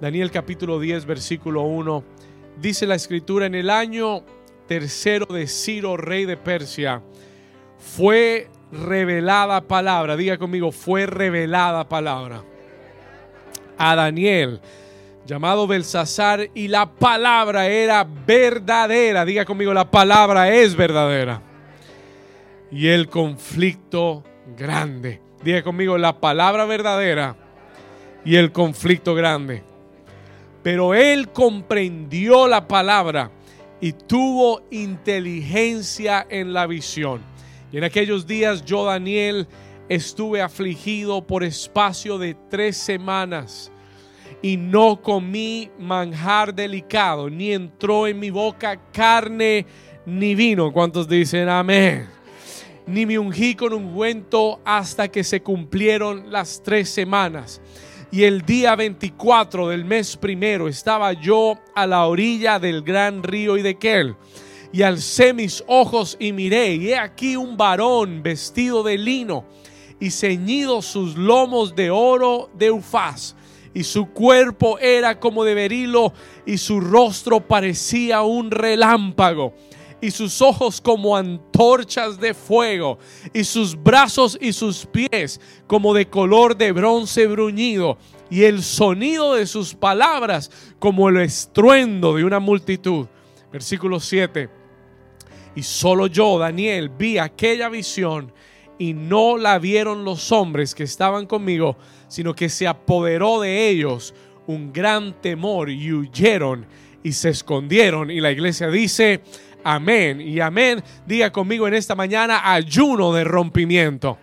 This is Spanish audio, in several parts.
Daniel capítulo 10, versículo 1. Dice la escritura, en el año tercero de Ciro, rey de Persia, fue revelada palabra. Diga conmigo, fue revelada palabra a Daniel, llamado Belsasar, y la palabra era verdadera. Diga conmigo, la palabra es verdadera. Y el conflicto grande. Diga conmigo, la palabra verdadera y el conflicto grande. Pero él comprendió la palabra y tuvo inteligencia en la visión. Y en aquellos días yo, Daniel, estuve afligido por espacio de tres semanas y no comí manjar delicado, ni entró en mi boca carne ni vino. ¿Cuántos dicen amén? Ni me ungí con ungüento hasta que se cumplieron las tres semanas. Y el día 24 del mes primero estaba yo a la orilla del gran río Idequel. Y alcé mis ojos y miré, y he aquí un varón vestido de lino y ceñido sus lomos de oro de ufaz. Y su cuerpo era como de berilo, y su rostro parecía un relámpago y sus ojos como antorchas de fuego, y sus brazos y sus pies como de color de bronce bruñido, y el sonido de sus palabras como el estruendo de una multitud. Versículo 7. Y solo yo, Daniel, vi aquella visión y no la vieron los hombres que estaban conmigo, sino que se apoderó de ellos un gran temor y huyeron y se escondieron. Y la iglesia dice, Amén. Y amén. Diga conmigo en esta mañana ayuno de rompimiento.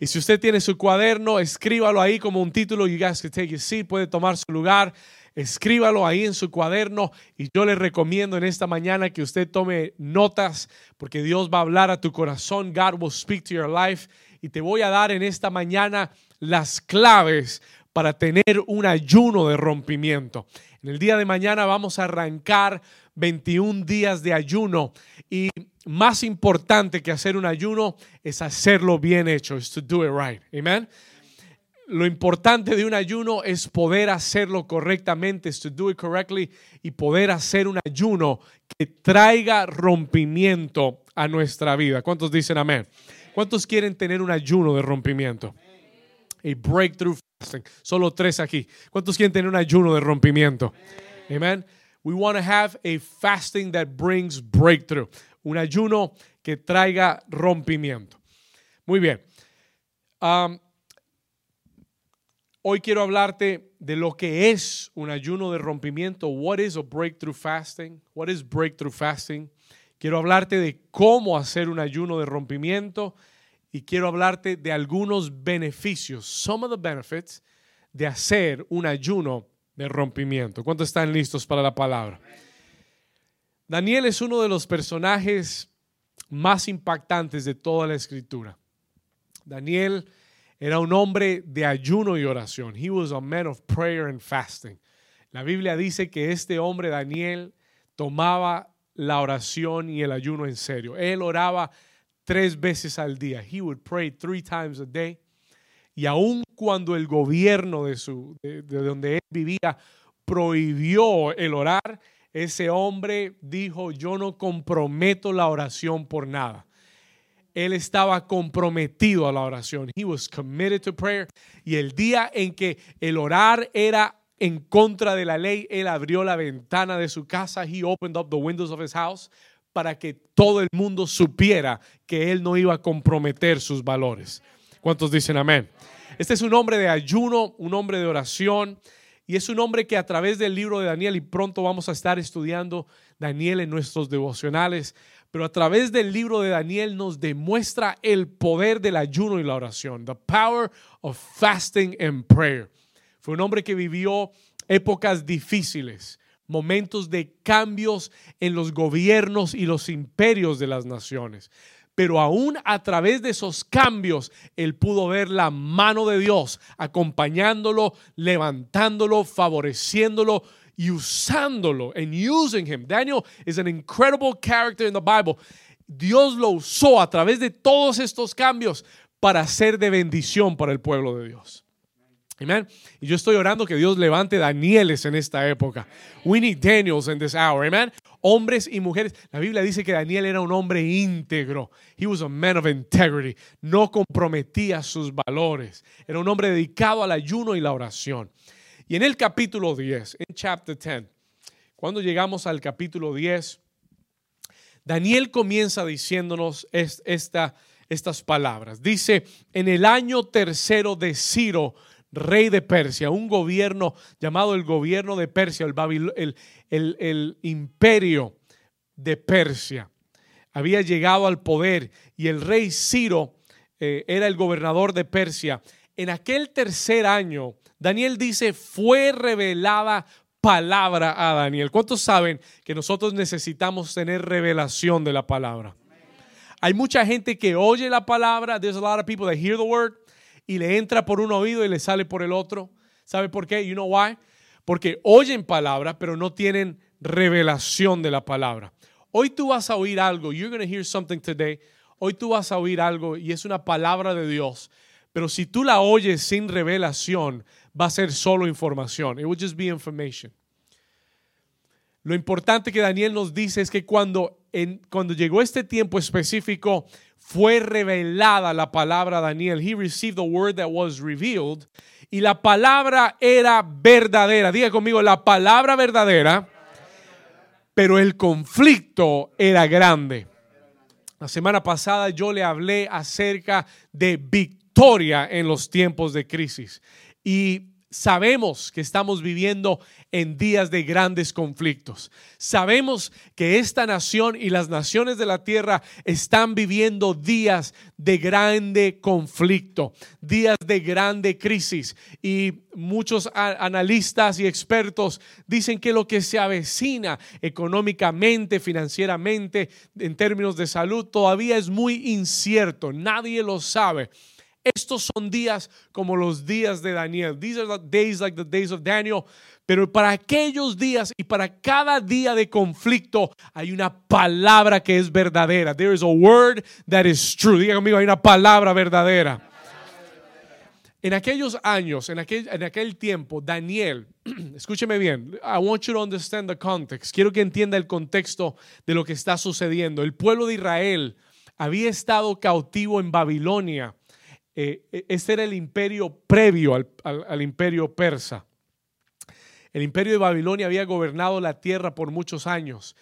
Y si usted tiene su cuaderno, escríbalo ahí como un título. You guys can take your seat. Puede tomar su lugar. Escríbalo ahí en su cuaderno y yo le recomiendo en esta mañana que usted tome notas porque Dios va a hablar a tu corazón. God will speak to your life y te voy a dar en esta mañana las claves para tener un ayuno de rompimiento. En el día de mañana vamos a arrancar 21 días de ayuno y más importante que hacer un ayuno es hacerlo bien hecho, es to do it right. Amen. Lo importante de un ayuno es poder hacerlo correctamente, es to do it correctly y poder hacer un ayuno que traiga rompimiento a nuestra vida. ¿Cuántos dicen amén? ¿Cuántos quieren tener un ayuno de rompimiento? A breakthrough fasting. Solo tres aquí. ¿Cuántos quieren tener un ayuno de rompimiento? Amén. We want to have a fasting that brings breakthrough. Un ayuno que traiga rompimiento. Muy bien. Um, hoy quiero hablarte de lo que es un ayuno de rompimiento. What is a breakthrough fasting? What is breakthrough fasting? Quiero hablarte de cómo hacer un ayuno de rompimiento y quiero hablarte de algunos beneficios, some of the benefits de hacer un ayuno de rompimiento. ¿Cuántos están listos para la palabra? Daniel es uno de los personajes más impactantes de toda la escritura. Daniel era un hombre de ayuno y oración. He was a man of prayer and fasting. La Biblia dice que este hombre, Daniel, tomaba la oración y el ayuno en serio. Él oraba tres veces al día. He would pray three times a day. Y aun cuando el gobierno de, su, de, donde él vivía prohibió el orar, ese hombre dijo, yo no comprometo la oración por nada. Él estaba comprometido a la oración. He was committed to prayer. Y el día en que el orar era en contra de la ley, él abrió la ventana de su casa. He opened up the windows of his house para que todo el mundo supiera que él no iba a comprometer sus valores. ¿Cuántos dicen amén? Este es un hombre de ayuno, un hombre de oración. Y es un hombre que a través del libro de Daniel, y pronto vamos a estar estudiando Daniel en nuestros devocionales, pero a través del libro de Daniel nos demuestra el poder del ayuno y la oración, the power of fasting and prayer. Fue un hombre que vivió épocas difíciles, momentos de cambios en los gobiernos y los imperios de las naciones pero aún a través de esos cambios, él pudo ver la mano de Dios acompañándolo, levantándolo, favoreciéndolo y usándolo, and using him. Daniel is an incredible character in the Bible. Dios lo usó a través de todos estos cambios para ser de bendición para el pueblo de Dios. Amen. Y yo estoy orando que Dios levante Danieles en esta época. We need Daniels in this hour. Amen. Hombres y mujeres. La Biblia dice que Daniel era un hombre íntegro. He was a man of integrity. No comprometía sus valores. Era un hombre dedicado al ayuno y la oración. Y en el capítulo 10, en chapter 10, cuando llegamos al capítulo 10, Daniel comienza diciéndonos esta, estas palabras. Dice, en el año tercero de Ciro, rey de Persia, un gobierno llamado el gobierno de Persia, el, imperio de Persia. Había llegado al poder y el rey Ciro eh, era el gobernador de Persia. En aquel tercer año, Daniel dice, fue revelada palabra a Daniel. ¿Cuántos saben que nosotros necesitamos tener revelación de la palabra? Hay mucha gente que oye la palabra. There's a lot of people that hear the word y le entra por un oído y le sale por el otro. ¿Sabe por qué? You know why? Porque oyen palabra, pero no tienen revelación de la palabra. Hoy tú vas a oír algo. You're going to hear something today. Hoy tú vas a oír algo y es una palabra de Dios. Pero si tú la oyes sin revelación, va a ser solo información. It will just be information. Lo importante que Daniel nos dice es que cuando, en, cuando llegó este tiempo específico, fue revelada la palabra Daniel. He received the word that was revealed. Y la palabra era verdadera. Diga conmigo, la palabra verdadera, pero el conflicto era grande. La semana pasada yo le hablé acerca de victoria en los tiempos de crisis. Y Sabemos que estamos viviendo en días de grandes conflictos. Sabemos que esta nación y las naciones de la tierra están viviendo días de grande conflicto, días de grande crisis. Y muchos analistas y expertos dicen que lo que se avecina económicamente, financieramente, en términos de salud, todavía es muy incierto. Nadie lo sabe. Estos son días como los días de Daniel. These are the days like the days of Daniel. Pero para aquellos días y para cada día de conflicto hay una palabra que es verdadera. There is a word that is true. Diga conmigo, hay una palabra verdadera. En aquellos años, en aquel, en aquel tiempo, Daniel, escúcheme bien, I want you to understand the context. Quiero que entienda el contexto de lo que está sucediendo. El pueblo de Israel había estado cautivo en Babilonia este era el imperio previo al, imperio persa. El imperio de Babilonia había gobernado la tierra por muchos años.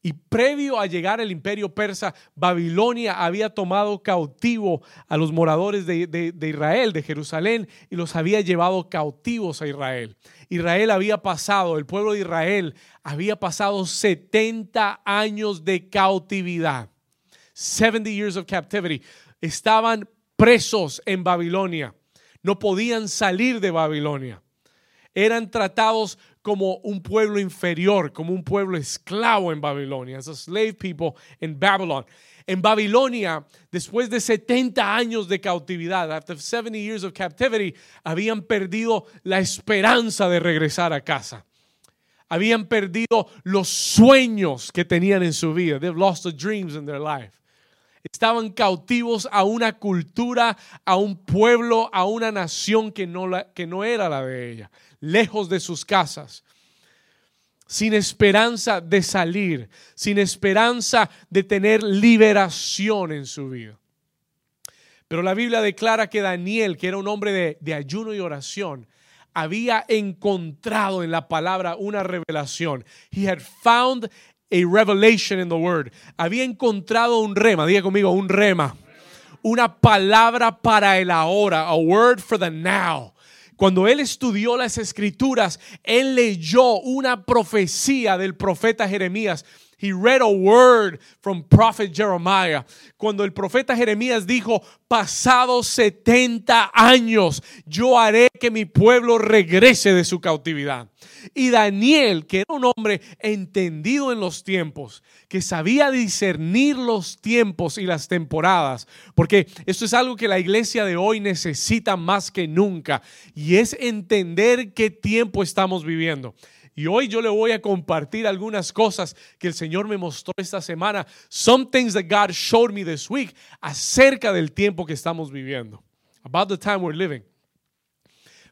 Y previo a llegar el imperio persa, Babilonia había tomado cautivo a los moradores de, de, Israel, de Jerusalén, y los había llevado cautivos a Israel. Israel había pasado, el pueblo de Israel había pasado 70 años de cautividad. 70 years of captivity. Estaban presos en Babilonia. No podían salir de Babilonia. Eran tratados como un pueblo inferior, como un pueblo esclavo en Babilonia, as a slave people in Babylon. En Babilonia, después de 70 años de cautividad, after 70 years of captivity, habían perdido la esperanza de regresar a casa. Habían perdido los sueños que tenían en su vida. They've lost the dreams in their life. Estaban cautivos a una cultura, a un pueblo, a una nación que no, la, que no era la de ella, lejos de sus casas, sin esperanza de salir, sin esperanza de tener liberación en su vida. Pero la Biblia declara que Daniel, que era un hombre de, de ayuno y oración, había encontrado en la palabra una revelación. He had found a revelation in the word. Había encontrado un rema, diga conmigo, un rema. Una palabra para el ahora, a word for the now. Cuando él estudió las escrituras, él leyó una profecía del profeta Jeremías He read a word from prophet Jeremiah. Cuando el profeta Jeremías dijo, pasados 70 años, yo haré que mi pueblo regrese de su cautividad. Y Daniel, que era un hombre entendido en los tiempos, que sabía discernir los tiempos y las temporadas, porque esto es algo que la iglesia de hoy necesita más que nunca, y es entender qué tiempo estamos viviendo. Y hoy yo le voy a compartir algunas cosas que el Señor me mostró esta semana. Some things that God showed me this week acerca del tiempo que estamos viviendo. About the time we're living.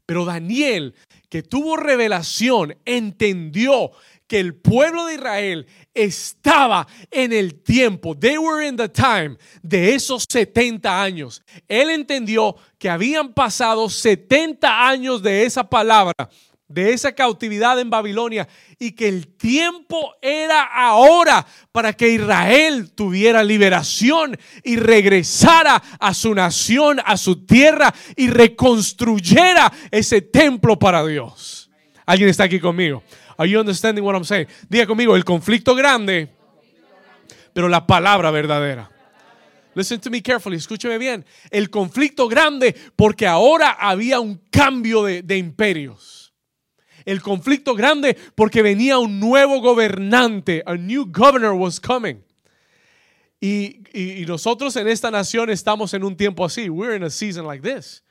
Pero Daniel, que tuvo revelación, entendió que el pueblo de Israel estaba en el tiempo, they were in the time de esos 70 años. Él entendió que habían pasado 70 años de esa palabra, de esa cautividad en Babilonia y que el tiempo era ahora para que Israel tuviera liberación y regresara a su nación, a su tierra y reconstruyera ese templo para Dios. ¿Alguien está aquí conmigo? Are you understanding what I'm saying? Diga conmigo, el conflicto grande, pero la palabra verdadera. Listen to me carefully, escúcheme bien. El conflicto grande porque ahora había un cambio de, de imperios. El conflicto grande porque venía un nuevo gobernante. A new governor was coming. Y, nosotros en esta nación estamos en un tiempo así. We're in a season like this.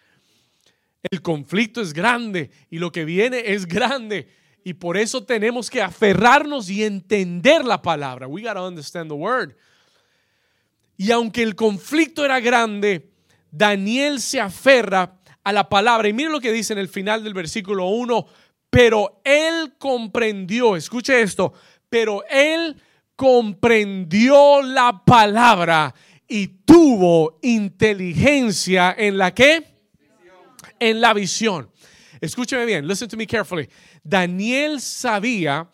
El conflicto es grande y lo que viene es grande. Y por eso tenemos que aferrarnos y entender la palabra. We got to understand the word. Y aunque el conflicto era grande, Daniel se aferra a la palabra. Y miren lo que dice en el final del versículo 1. Pero él comprendió, escuche esto, pero él comprendió la palabra y tuvo inteligencia en la que? En la visión. Escúcheme bien, listen to me carefully. Daniel sabía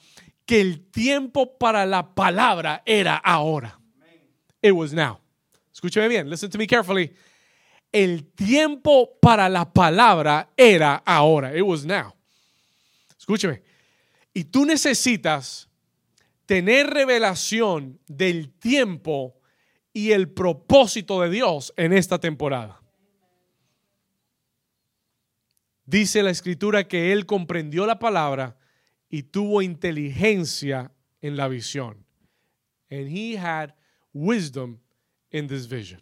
que el tiempo para la palabra era ahora. It was now. Escúcheme bien, listen to me carefully. El tiempo para la palabra era ahora. It was now. Escúcheme. Y tú necesitas tener revelación del tiempo y el propósito de Dios en esta temporada. Dice la escritura que él comprendió la palabra y tuvo inteligencia en la visión. And he had wisdom in this vision.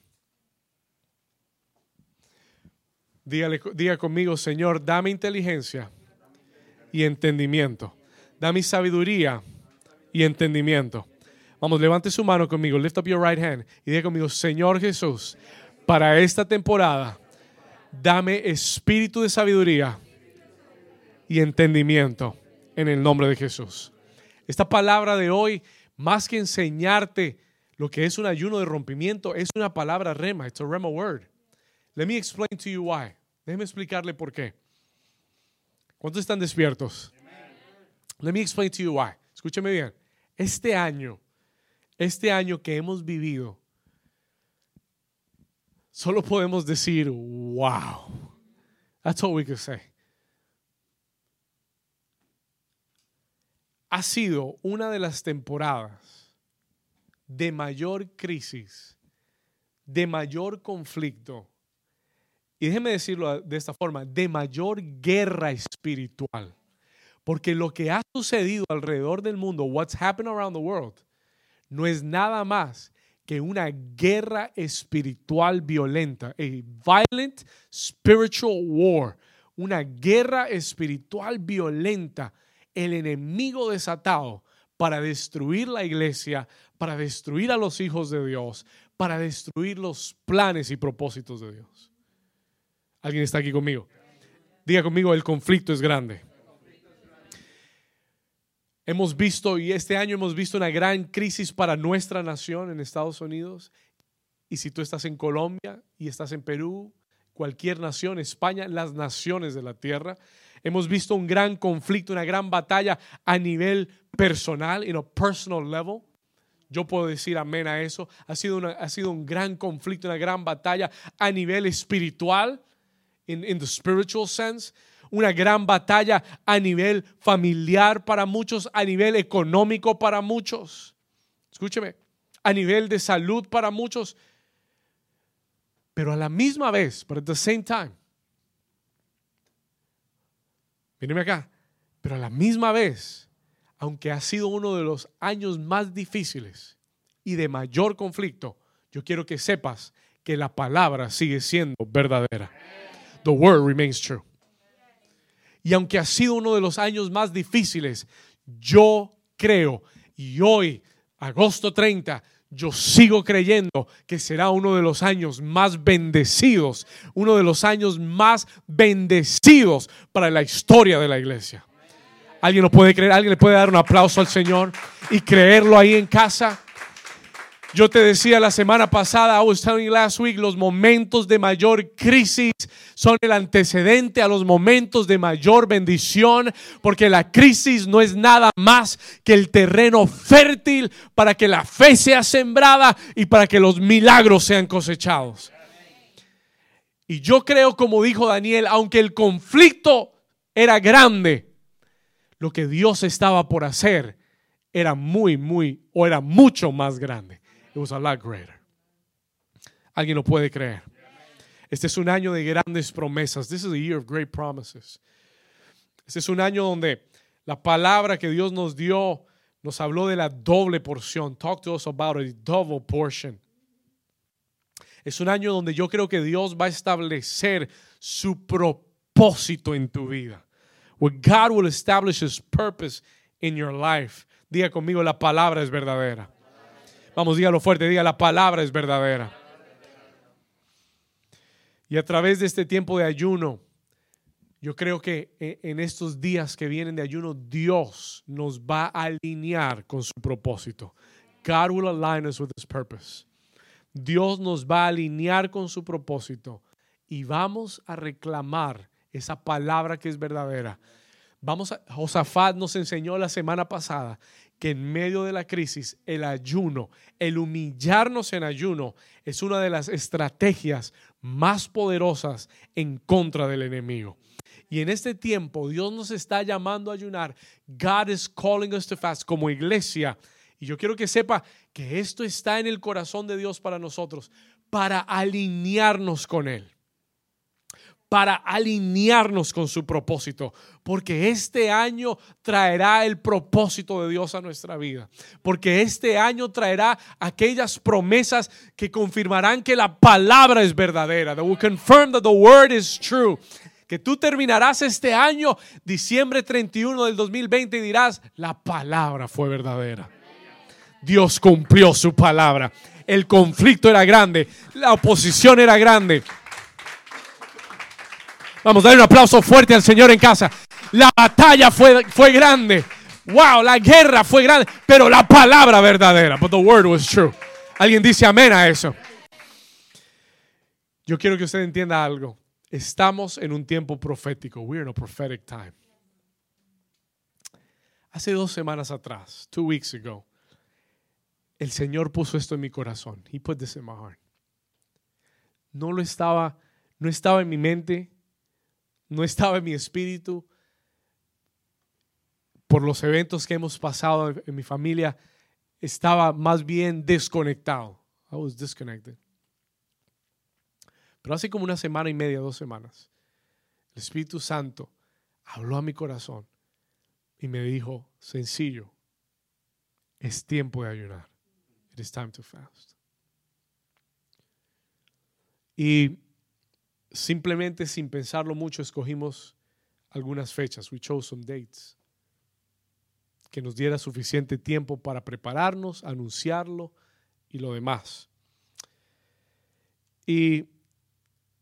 Dígale, diga conmigo, Señor, dame inteligencia y entendimiento. Dame sabiduría y entendimiento. Vamos, levante su mano conmigo. Lift up your right hand y diga conmigo, Señor Jesús, para esta temporada dame espíritu de sabiduría y entendimiento en el nombre de Jesús. Esta palabra de hoy, más que enseñarte lo que es un ayuno de rompimiento, es una palabra rema. It's a rema word. Let me explain to you why. Déjeme explicarle por qué. ¿Cuántos están despiertos? Let me explain to you why. Escúcheme bien. Este año, este año que hemos vivido, solo podemos decir, wow. That's all we can say. Ha sido una de las temporadas de mayor crisis, de mayor conflicto, y déjeme decirlo de esta forma, de mayor guerra espiritual. Porque lo que ha sucedido alrededor del mundo, what's happened around the world, no es nada más que una guerra espiritual violenta, a violent spiritual war, una guerra espiritual violenta, el enemigo desatado para destruir la iglesia, para destruir a los hijos de Dios, para destruir los planes y propósitos de Dios. ¿Alguien está aquí conmigo? Diga conmigo, el conflicto es grande. Hemos visto, y este año hemos visto una gran crisis para nuestra nación en Estados Unidos. Y si tú estás en Colombia y estás en Perú, cualquier nación, España, las naciones de la tierra, hemos visto un gran conflicto, una gran batalla a nivel personal, en a personal level. Yo puedo decir amén a eso. Ha sido, una, ha sido un gran conflicto, una gran batalla a nivel espiritual, in, in the spiritual sense una gran batalla a nivel familiar para muchos, a nivel económico para muchos. Escúcheme, a nivel de salud para muchos. Pero a la misma vez, pero at the same time, míreme acá, pero a la misma vez, aunque ha sido uno de los años más difíciles y de mayor conflicto, yo quiero que sepas que la palabra sigue siendo verdadera. The word remains true. Y aunque ha sido uno de los años más difíciles, yo creo, y hoy, agosto 30, yo sigo creyendo que será uno de los años más bendecidos, uno de los años más bendecidos para la historia de la iglesia. ¿Alguien lo puede creer? ¿Alguien le puede dar un aplauso al Señor y creerlo ahí en casa? Yo te decía la semana pasada, I was telling last week, los momentos de mayor crisis son el antecedente a los momentos de mayor bendición, porque la crisis no es nada más que el terreno fértil para que la fe sea sembrada y para que los milagros sean cosechados. Y yo creo, como dijo Daniel, aunque el conflicto era grande, lo que Dios estaba por hacer era muy, muy, o era mucho más grande. It was a lot greater. Alguien lo puede creer. Este es un año de grandes promesas. This is a year of great promises. Este es un año donde la palabra que Dios nos dio nos habló de la doble porción. Talk to us about a double portion. Es un año donde yo creo que Dios va a establecer su propósito en tu vida. Where God will establish his purpose in your life. Diga conmigo, la palabra es verdadera. Vamos, dígalo fuerte, diga, la palabra es verdadera. Y a través de este tiempo de ayuno, yo creo que e, en estos días que vienen de ayuno, Dios nos va a alinear con su propósito. God will align us with his purpose. Dios nos va a alinear con su propósito y vamos a reclamar esa palabra que es verdadera. Vamos a, Josafat nos enseñó la semana pasada que en medio de la crisis el ayuno, el humillarnos en ayuno, es una de las estrategias más poderosas en contra del enemigo. Y en este tiempo Dios nos está llamando a ayunar. God is calling us to fast como iglesia. Y yo quiero que sepa que esto está en el corazón de Dios para nosotros, para alinearnos con Él para alinearnos con su propósito, porque este año traerá el propósito de Dios a nuestra vida, porque este año traerá aquellas promesas que confirmarán que la palabra es verdadera, that will confirm that the word is true. Que tú terminarás este año, diciembre 31 del 2020, y dirás, la palabra fue verdadera. Dios cumplió su palabra. El conflicto era grande, la oposición era grande, Vamos, a dar un aplauso fuerte al Señor en casa. La batalla fue, fue grande. Wow, la guerra fue grande, pero la palabra verdadera. But the word was true. Alguien dice amén a eso. Yo quiero que usted entienda algo. Estamos en un tiempo profético. We're in a prophetic time. Hace dos semanas atrás, two weeks ago, el Señor puso esto en mi corazón. He put this in my heart. No lo estaba, no estaba en mi mente, no estaba en mi espíritu por los eventos que hemos pasado en, mi familia, estaba más bien desconectado. I was disconnected. Pero hace como una semana y media, dos semanas, el Espíritu Santo habló a mi corazón y me dijo, sencillo, es tiempo de ayunar. It is time to fast. Y simplemente sin pensarlo mucho escogimos algunas fechas. We chose some dates. Que nos diera suficiente tiempo para prepararnos, anunciarlo y lo demás. Y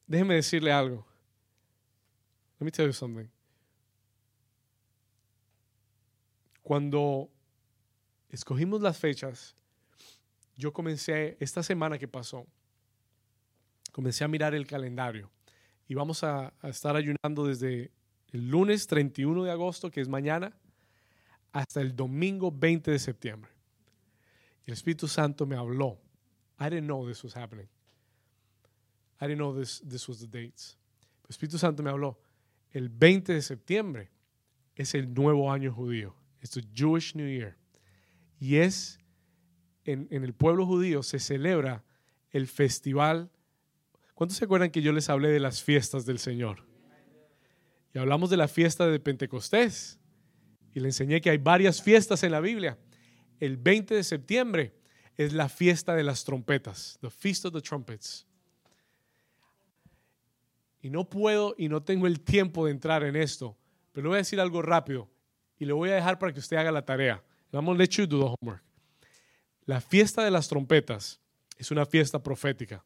déjeme decirle algo. Let me tell you something. Cuando escogimos las fechas, yo comencé esta semana que pasó, comencé a mirar el calendario y vamos a, estar ayunando desde el lunes 31 de agosto, que es mañana, hasta el domingo 20 de septiembre. El Espíritu Santo me habló. I didn't know this was happening. I didn't know this, this was the dates. El Espíritu Santo me habló. El 20 de septiembre es el nuevo año judío. Es the Jewish New Year. Y es, en, en el pueblo judío se celebra el festival ¿Cuántos se acuerdan que yo les hablé de las fiestas del Señor? Y hablamos de la fiesta de Pentecostés. Y le enseñé que hay varias fiestas en la Biblia. El 20 de septiembre es la fiesta de las trompetas, the Feast of the Trumpets. Y no puedo y no tengo el tiempo de entrar en esto, pero le voy a decir algo rápido y le voy a dejar para que usted haga la tarea. Vamos let you do the homework. La fiesta de las trompetas es una fiesta profética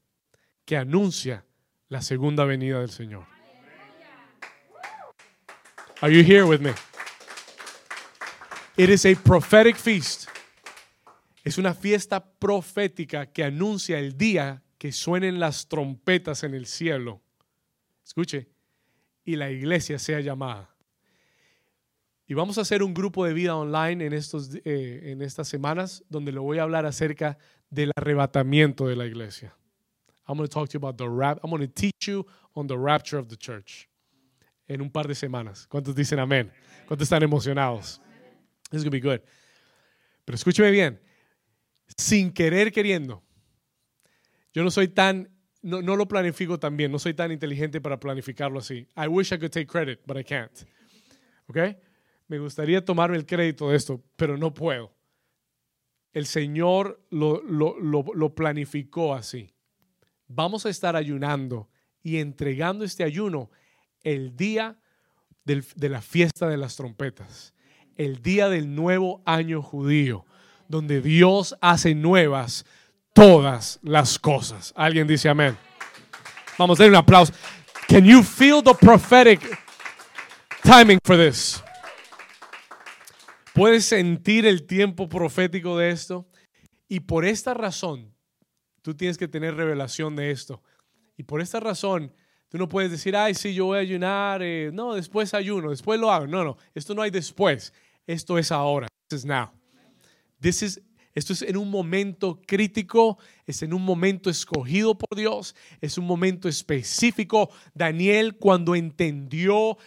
que anuncia la segunda venida del Señor. Are you here with me? It is a prophetic feast. Es una fiesta profética que anuncia el día que suenen las trompetas en el cielo. Escuche, y la iglesia sea llamada. Y vamos a hacer un grupo de vida online en, estos, eh, en estas semanas donde le voy a hablar acerca del arrebatamiento de la iglesia. I'm going to talk to you about the rap. I'm going to teach you on the rapture of the church. En un par de semanas. ¿Cuántos dicen amén? ¿Cuántos están emocionados? This is going to be good. Pero escúcheme bien. Sin querer queriendo. Yo no soy tan, no, no lo planifico tan bien. No soy tan inteligente para planificarlo así. I wish I could take credit, but I can't. ¿Ok? me gustaría tomarme el crédito de esto, pero no puedo. El Señor lo, planificó así. Vamos a estar ayunando y entregando este ayuno el día de la fiesta de las trompetas, el día del nuevo año judío, donde Dios hace nuevas todas las cosas. Alguien dice amén. Vamos a dar un aplauso. Can you feel the prophetic timing for this? Puedes sentir el tiempo profético de esto. Y por esta razón, tú tienes que tener revelación de esto. Y por esta razón, tú no puedes decir, ay, sí, yo voy a ayunar. Eh, no, después ayuno, después lo hago. No, no, esto no hay después. Esto es ahora. This is now. This is esto es en un momento crítico, es en un momento escogido por Dios, es un momento específico. Daniel cuando entendió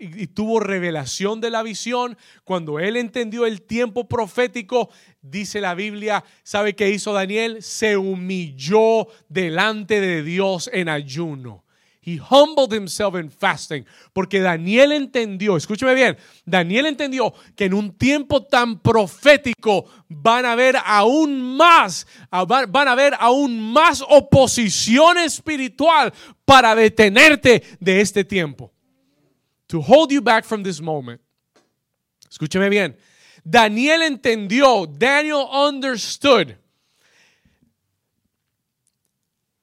y, tuvo revelación de la visión, cuando él entendió el tiempo profético, dice la Biblia, ¿sabe qué hizo Daniel? Se humilló delante de Dios en ayuno. He humbled himself in fasting. Porque Daniel entendió, escúcheme bien, Daniel entendió que en un tiempo tan profético van a haber aún más, van a haber aún más oposición espiritual para detenerte de este tiempo. To hold you back from this moment. Escúcheme bien. Daniel entendió, Daniel understood.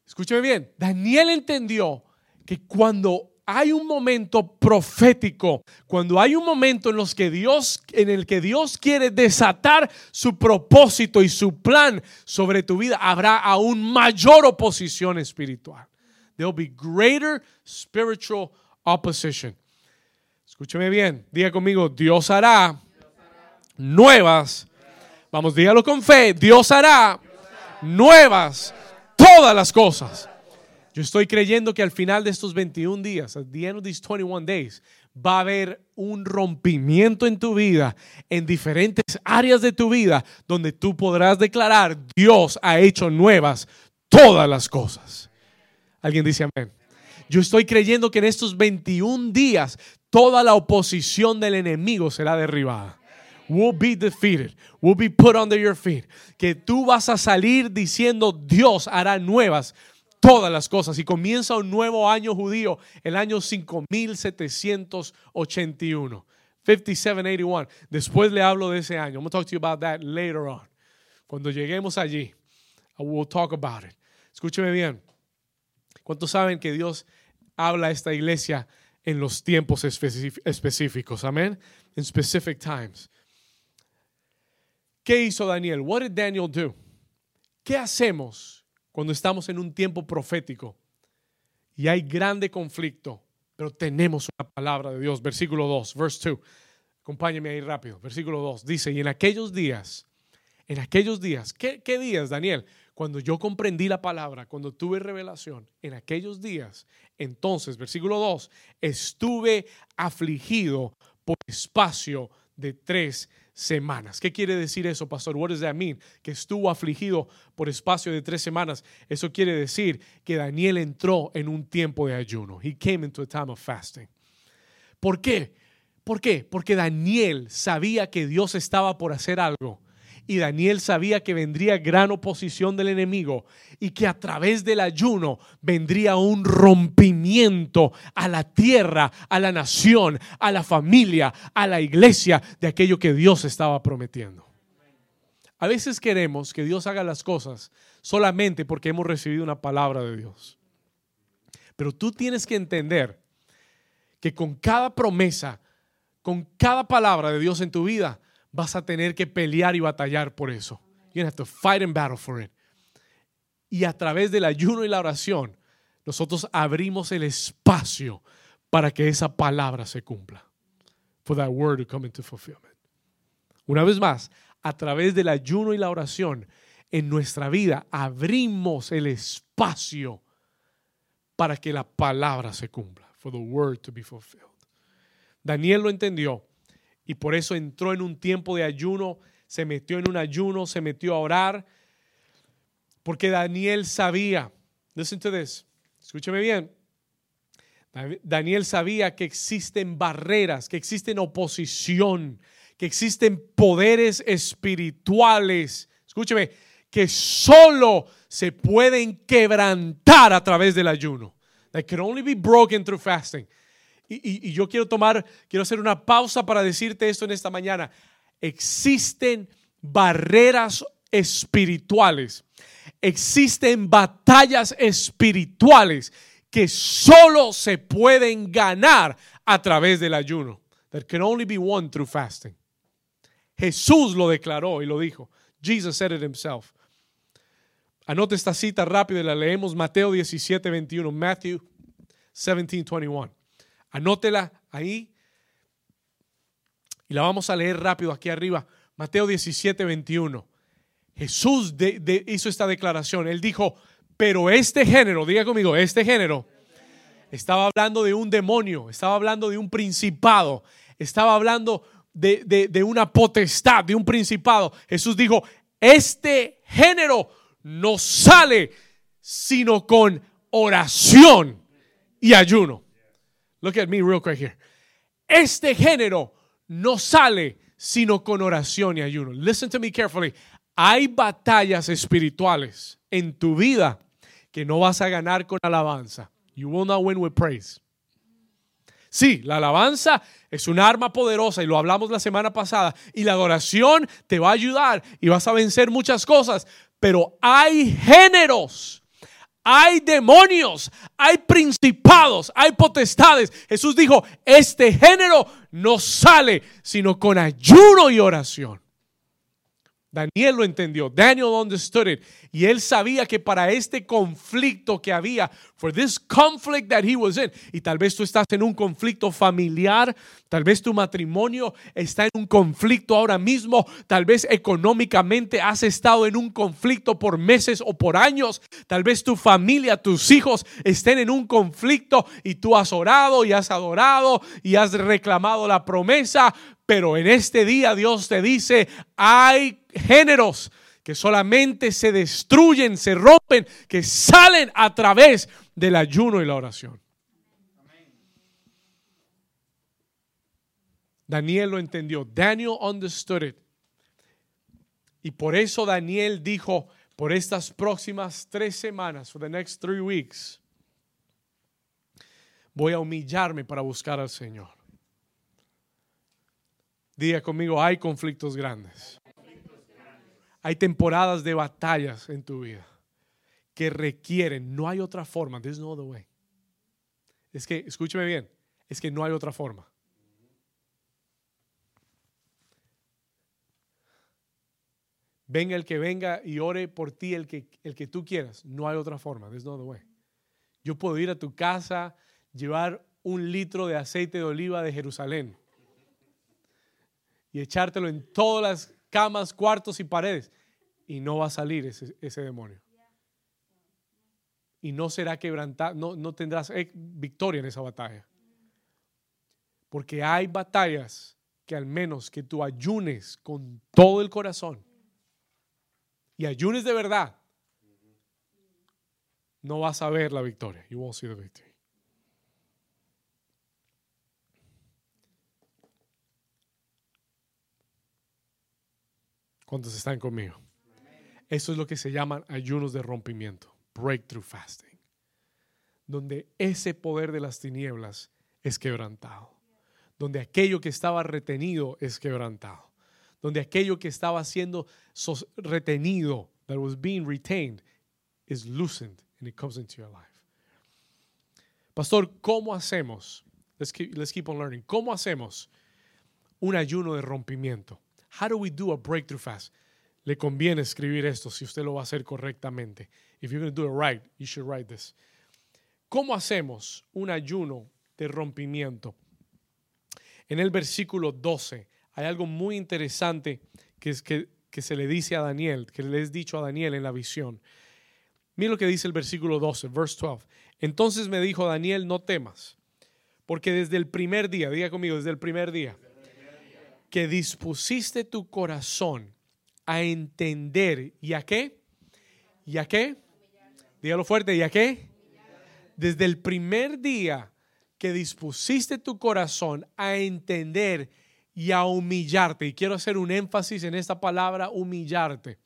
Escúcheme bien, Daniel entendió que cuando hay un momento profético, cuando hay un momento en, los que Dios, en el que Dios quiere desatar su propósito y su plan sobre tu vida, habrá aún mayor oposición espiritual. There will be greater spiritual opposition. Escúcheme bien, diga conmigo, Dios hará nuevas. Vamos, dígalo con fe, Dios hará nuevas todas las cosas. Yo estoy creyendo que al final de estos 21 días, at the end of these 21 days, va a haber un rompimiento en tu vida, en diferentes áreas de tu vida, donde tú podrás declarar, Dios ha hecho nuevas todas las cosas. ¿Alguien dice amén? Yo estoy creyendo que en estos 21 días toda la oposición del enemigo será derribada. Will be defeated, will be put under your feet. Que tú vas a salir diciendo, Dios hará nuevas todas las cosas y comienza un nuevo año judío, el año 5781. 5781. Después le hablo de ese año. I'm going to talk to you about that later on. Cuando lleguemos allí, I will talk about it. Escúcheme bien. ¿Cuántos saben que Dios habla a esta iglesia en los tiempos específicos? Amén. En specific times. ¿Qué hizo Daniel? What did Daniel do? ¿Qué hacemos cuando estamos en un tiempo profético y hay grande conflicto, pero tenemos una palabra de Dios. Versículo 2, verse 2. Acompáñeme ahí rápido. Versículo 2 dice, y en aquellos días, en aquellos días, ¿qué, ¿qué días, Daniel? Cuando yo comprendí la palabra, cuando tuve revelación, en aquellos días, entonces, versículo 2, estuve afligido por espacio de tres semanas. ¿Qué quiere decir eso, pastor? What does that mean? Que estuvo afligido por espacio de tres semanas. Eso quiere decir que Daniel entró en un tiempo de ayuno. He came into a time of fasting. ¿Por qué? ¿Por qué? Porque Daniel sabía que Dios estaba por hacer algo y Daniel sabía que vendría gran oposición del enemigo y que a través del ayuno vendría un rompimiento a la tierra, a la nación, a la familia, a la iglesia de aquello que Dios estaba prometiendo. A veces queremos que Dios haga las cosas solamente porque hemos recibido una palabra de Dios. Pero tú tienes que entender que con cada promesa, con cada palabra de Dios en tu vida, vas a tener que pelear y batallar por eso. You have to fight and battle for it. Y a través del ayuno y la oración, nosotros abrimos el espacio para que esa palabra se cumpla. For that word to come into fulfillment. Una vez más, a través del ayuno y la oración, en nuestra vida abrimos el espacio para que la palabra se cumpla. For the word to be fulfilled. Daniel lo entendió y por eso entró en un tiempo de ayuno, se metió en un ayuno, se metió a orar, porque Daniel sabía, listen to this, escúcheme bien, Daniel sabía que existen barreras, que existen oposición, que existen poderes espirituales, escúcheme, que solo se pueden quebrantar a través del ayuno. That can only be broken through fasting. Y, yo quiero tomar, quiero hacer una pausa para decirte esto en esta mañana. Existen barreras espirituales, existen batallas espirituales que solo se pueden ganar a través del ayuno. That can only be won through fasting. Jesús lo declaró y lo dijo. Jesus said it himself. Anote esta cita rápido y la leemos Mateo 17, 21. Matthew 17, 21. Anótela ahí y la vamos a leer rápido aquí arriba. Mateo 17, 21. Jesús hizo esta declaración. Él dijo, pero este género, diga conmigo, este género, estaba hablando de un demonio, estaba hablando de un principado, estaba hablando de, de una potestad, de un principado. Jesús dijo, este género no sale sino con oración y ayuno. Look at me real quick here. Este género no sale sino con oración y ayuno. Listen to me carefully. Hay batallas espirituales en tu vida que no vas a ganar con alabanza. You will not win with praise. Sí, la alabanza es un arma poderosa y lo hablamos la semana pasada. Y la adoración te va a ayudar y vas a vencer muchas cosas. Pero hay géneros hay demonios, hay principados, hay potestades. Jesús dijo, este género no sale sino con ayuno y oración. Daniel lo entendió. Daniel understood it. Y él sabía que para este conflicto que había, for this conflict that he was in, y tal vez tú estás en un conflicto familiar, tal vez tu matrimonio está en un conflicto ahora mismo, tal vez económicamente has estado en un conflicto por meses o por años, tal vez tu familia, tus hijos estén en un conflicto y tú has orado y has adorado y has reclamado la promesa, pero en este día Dios te dice, hay géneros que solamente se destruyen, se rompen, que salen a través del ayuno y la oración. Daniel lo entendió. Daniel understood it. Y por eso Daniel dijo, por estas próximas tres semanas, for the next three weeks, voy a humillarme para buscar al Señor. Diga conmigo, hay conflictos grandes. Hay temporadas de batallas en tu vida que requieren, no hay otra forma, there's no other way. Es que, escúcheme bien, es que no hay otra forma. Venga el que venga y ore por ti el que, el que tú quieras. No hay otra forma. There's no other way. Yo puedo ir a tu casa, llevar un litro de aceite de oliva de Jerusalén y echártelo en todas las camas, cuartos y paredes. Y no va a salir ese, demonio. Y no será quebrantado, no, no tendrás e, victoria en esa batalla. Porque hay batallas que al menos que tú ayunes con todo el corazón y ayunes de verdad, no vas a ver la victoria. You won't see the victory. ¿Cuántos están conmigo? Eso es lo que se llaman ayunos de rompimiento, breakthrough fasting, donde ese poder de las tinieblas es quebrantado, donde aquello que estaba retenido es quebrantado, donde aquello que estaba siendo retenido, that was being retained, is loosened and it comes into your life. Pastor, ¿cómo hacemos? Let's keep, let's keep on learning. ¿Cómo hacemos un ayuno de rompimiento? How do we do a breakthrough fast? Le conviene escribir esto si usted lo va a hacer correctamente. If you're going to do it right, you should write this. ¿Cómo hacemos un ayuno de rompimiento? En el versículo 12 hay algo muy interesante que, es que, que se le dice a Daniel, que le es dicho a Daniel en la visión. Mira lo que dice el versículo 12, verse 12. Entonces me dijo Daniel, no temas, porque desde el primer día, diga conmigo, desde el primer día, que dispusiste tu corazón a entender, ¿y a qué? ¿Y a qué? Dígalo fuerte, ¿y a qué? Desde el primer día que dispusiste tu corazón a entender y a humillarte, y quiero hacer un énfasis en esta palabra, humillarte,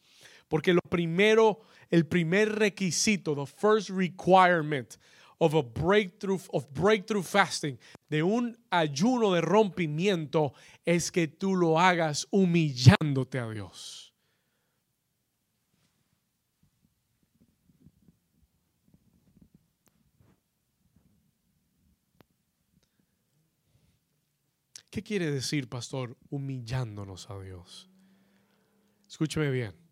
porque lo primero, el primer requisito, the first requirement of a breakthrough, of breakthrough fasting, de un ayuno de rompimiento, es que tú lo hagas humillándote a Dios. ¿Qué quiere decir, pastor, humillándonos a Dios? Escúcheme bien.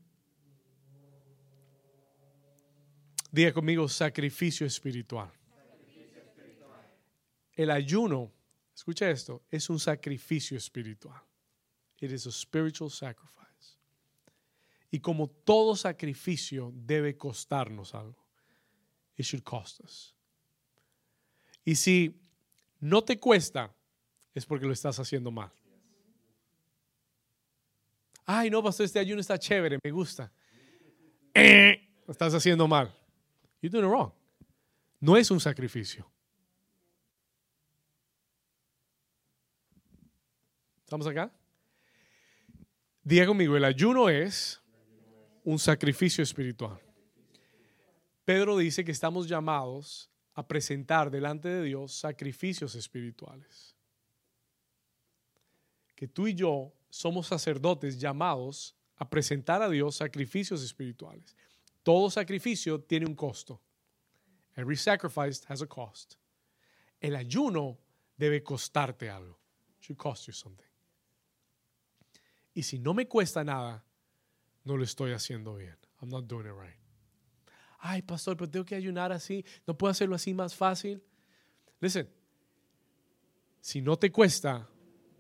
Diga conmigo sacrificio espiritual. El ayuno, escucha esto, es un sacrificio espiritual. It is a spiritual sacrifice. Y como todo sacrificio debe costarnos algo. It should cost us. Y si no te cuesta, es porque lo estás haciendo mal. Ay, no, pastor, este ayuno está chévere, me gusta. Eh, lo estás haciendo mal. You're doing it wrong. No es un sacrificio. ¿Estamos acá? Diga conmigo, el ayuno es un sacrificio espiritual. Pedro dice que estamos llamados a presentar delante de Dios sacrificios espirituales. Que tú y yo somos sacerdotes llamados a presentar a Dios sacrificios espirituales. Todo sacrificio tiene un costo. Every sacrifice has a cost. El ayuno debe costarte algo. It should cost you something. Y si no me cuesta nada, no lo estoy haciendo bien. I'm not doing it right. Ay, pastor, pero tengo que ayunar así. No puedo hacerlo así más fácil. Listen, si no te cuesta,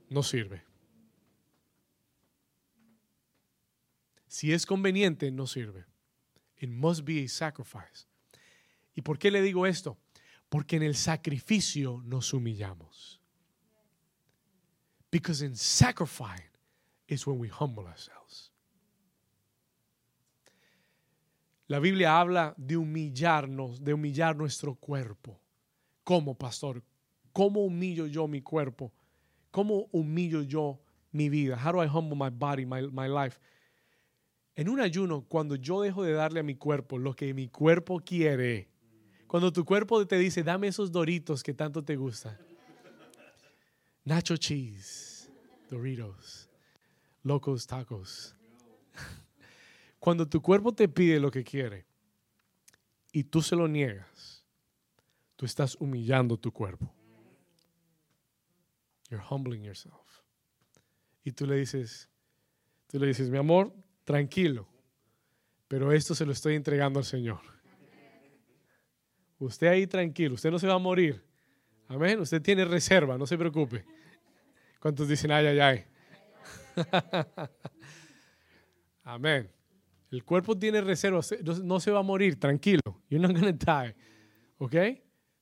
no sirve. Si es conveniente, no sirve. It must be a sacrifice. ¿Y por qué le digo esto? Porque en el sacrificio nos humillamos. Because in sacrifice is when we humble ourselves. La Biblia habla de humillarnos, de humillar nuestro cuerpo. ¿Cómo, pastor? ¿Cómo humillo yo mi cuerpo? ¿Cómo humillo yo mi vida? How do I humble my body, my, my life? En un ayuno, cuando yo dejo de darle a mi cuerpo lo que mi cuerpo quiere, cuando tu cuerpo te dice, dame esos doritos que tanto te gustan, nacho cheese, Doritos, locos tacos. Cuando tu cuerpo te pide lo que quiere y tú se lo niegas, tú estás humillando tu cuerpo. You're humbling yourself. Y tú le dices, tú le dices, mi amor, tranquilo, pero esto se lo estoy entregando al Señor. Usted ahí tranquilo, usted no se va a morir. Amén, usted tiene reserva, no se preocupe. ¿Cuántos dicen ay, ay, ay? Amén. El cuerpo tiene reserva, se- no, no se va a morir, tranquilo. You're not gonna die. ¿Ok?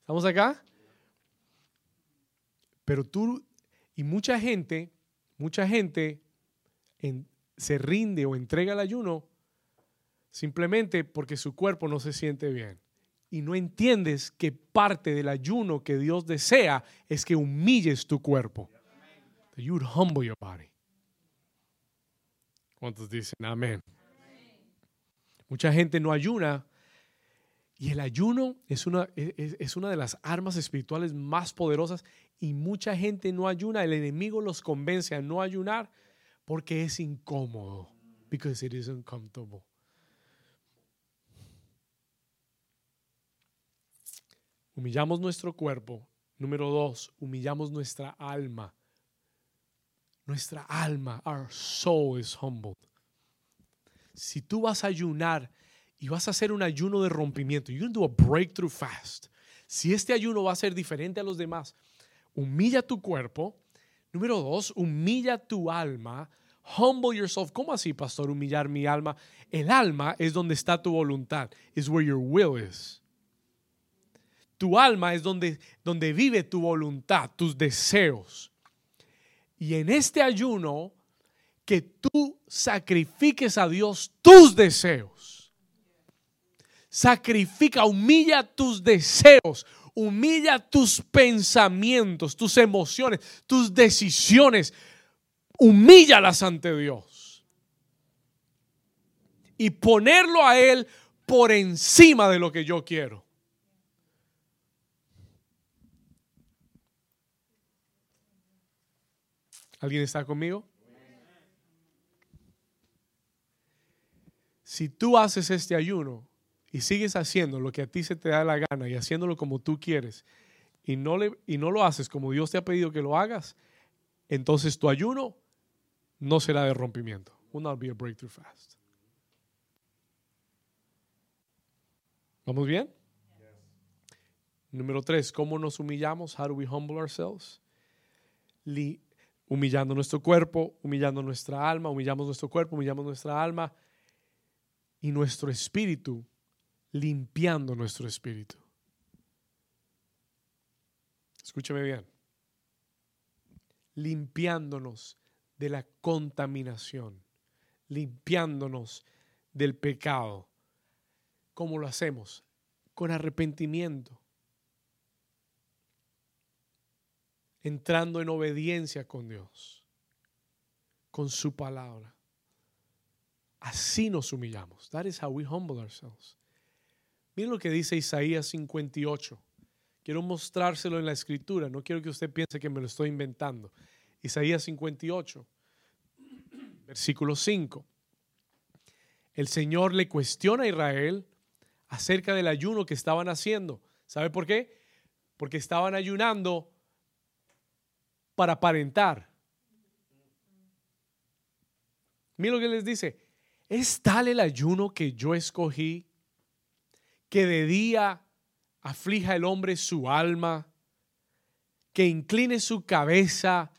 ¿Estamos acá? Pero tú, y mucha gente, mucha gente en- se rinde o entrega el ayuno simplemente porque su cuerpo no se siente bien. Y no entiendes que parte del ayuno que Dios desea es que humilles tu cuerpo. That you humble your body. ¿Cuántos dicen amén? Mucha gente no ayuna y el ayuno es una, es, es una de las armas espirituales más poderosas y mucha gente no ayuna. El enemigo los convence a no ayunar Porque es incómodo. Because it is uncomfortable. Humillamos nuestro cuerpo. Número dos, humillamos nuestra alma. Nuestra alma, our soul is humbled. Si tú vas a ayunar y vas a hacer un ayuno de rompimiento, you're going to do a breakthrough fast. Si este ayuno va a ser diferente a los demás, humilla tu cuerpo. Número dos, humilla tu alma. Humble yourself. ¿Cómo así, pastor? Humillar mi alma. El alma es donde está tu voluntad. Is where your will is. Tu alma es donde, donde vive tu voluntad, tus deseos. Y en este ayuno, que tú sacrifiques a Dios tus deseos. Sacrifica, humilla tus deseos, humilla tus pensamientos, tus emociones, tus decisiones. Humíllalas ante Dios. Y ponerlo a Él por encima de lo que yo quiero. ¿Alguien está conmigo? Si tú haces este ayuno y sigues haciendo lo que a ti se te da la gana y haciéndolo como tú quieres y no, le, y no lo haces como Dios te ha pedido que lo hagas, entonces tu ayuno no será de rompimiento. Will not be a breakthrough fast. ¿Vamos bien? Número tres, ¿cómo nos humillamos? How do we humble ourselves? humillando nuestro cuerpo, humillando nuestra alma, humillamos nuestro cuerpo, humillamos nuestra alma y nuestro espíritu, limpiando nuestro espíritu. Escúchame bien. Limpiándonos de la contaminación, limpiándonos del pecado. ¿Cómo lo hacemos? Con arrepentimiento, entrando en obediencia con Dios, con su palabra. Así nos humillamos. That is how we humble ourselves. Miren lo que dice Isaías 58. Quiero mostrárselo en la escritura. No quiero que usted piense que me lo estoy inventando. Isaías 58, versículo 5. El Señor le cuestiona a Israel acerca del ayuno que estaban haciendo. ¿Sabe por qué? Porque estaban ayunando para aparentar. Mira lo que les dice. Es tal el ayuno que yo escogí que de día aflija el hombre su alma, que incline su cabeza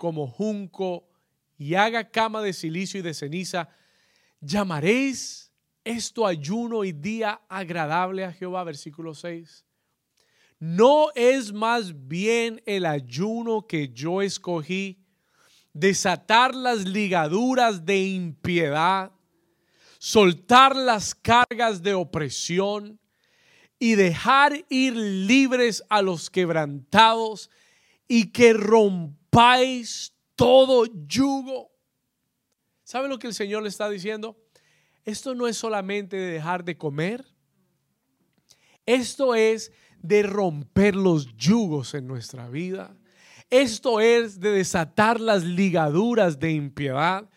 como junco y haga cama de silicio y de ceniza. ¿Llamaréis esto ayuno y día agradable a Jehová? Versículo 6. ¿No es más bien el ayuno que yo escogí desatar las ligaduras de impiedad, soltar las cargas de opresión y dejar ir libres a los quebrantados y que rompáis todo yugo? ¿Sabe lo que el Señor le está diciendo? Esto no es solamente de dejar de comer. Esto es de romper los yugos en nuestra vida. Esto es de desatar las ligaduras de impiedad.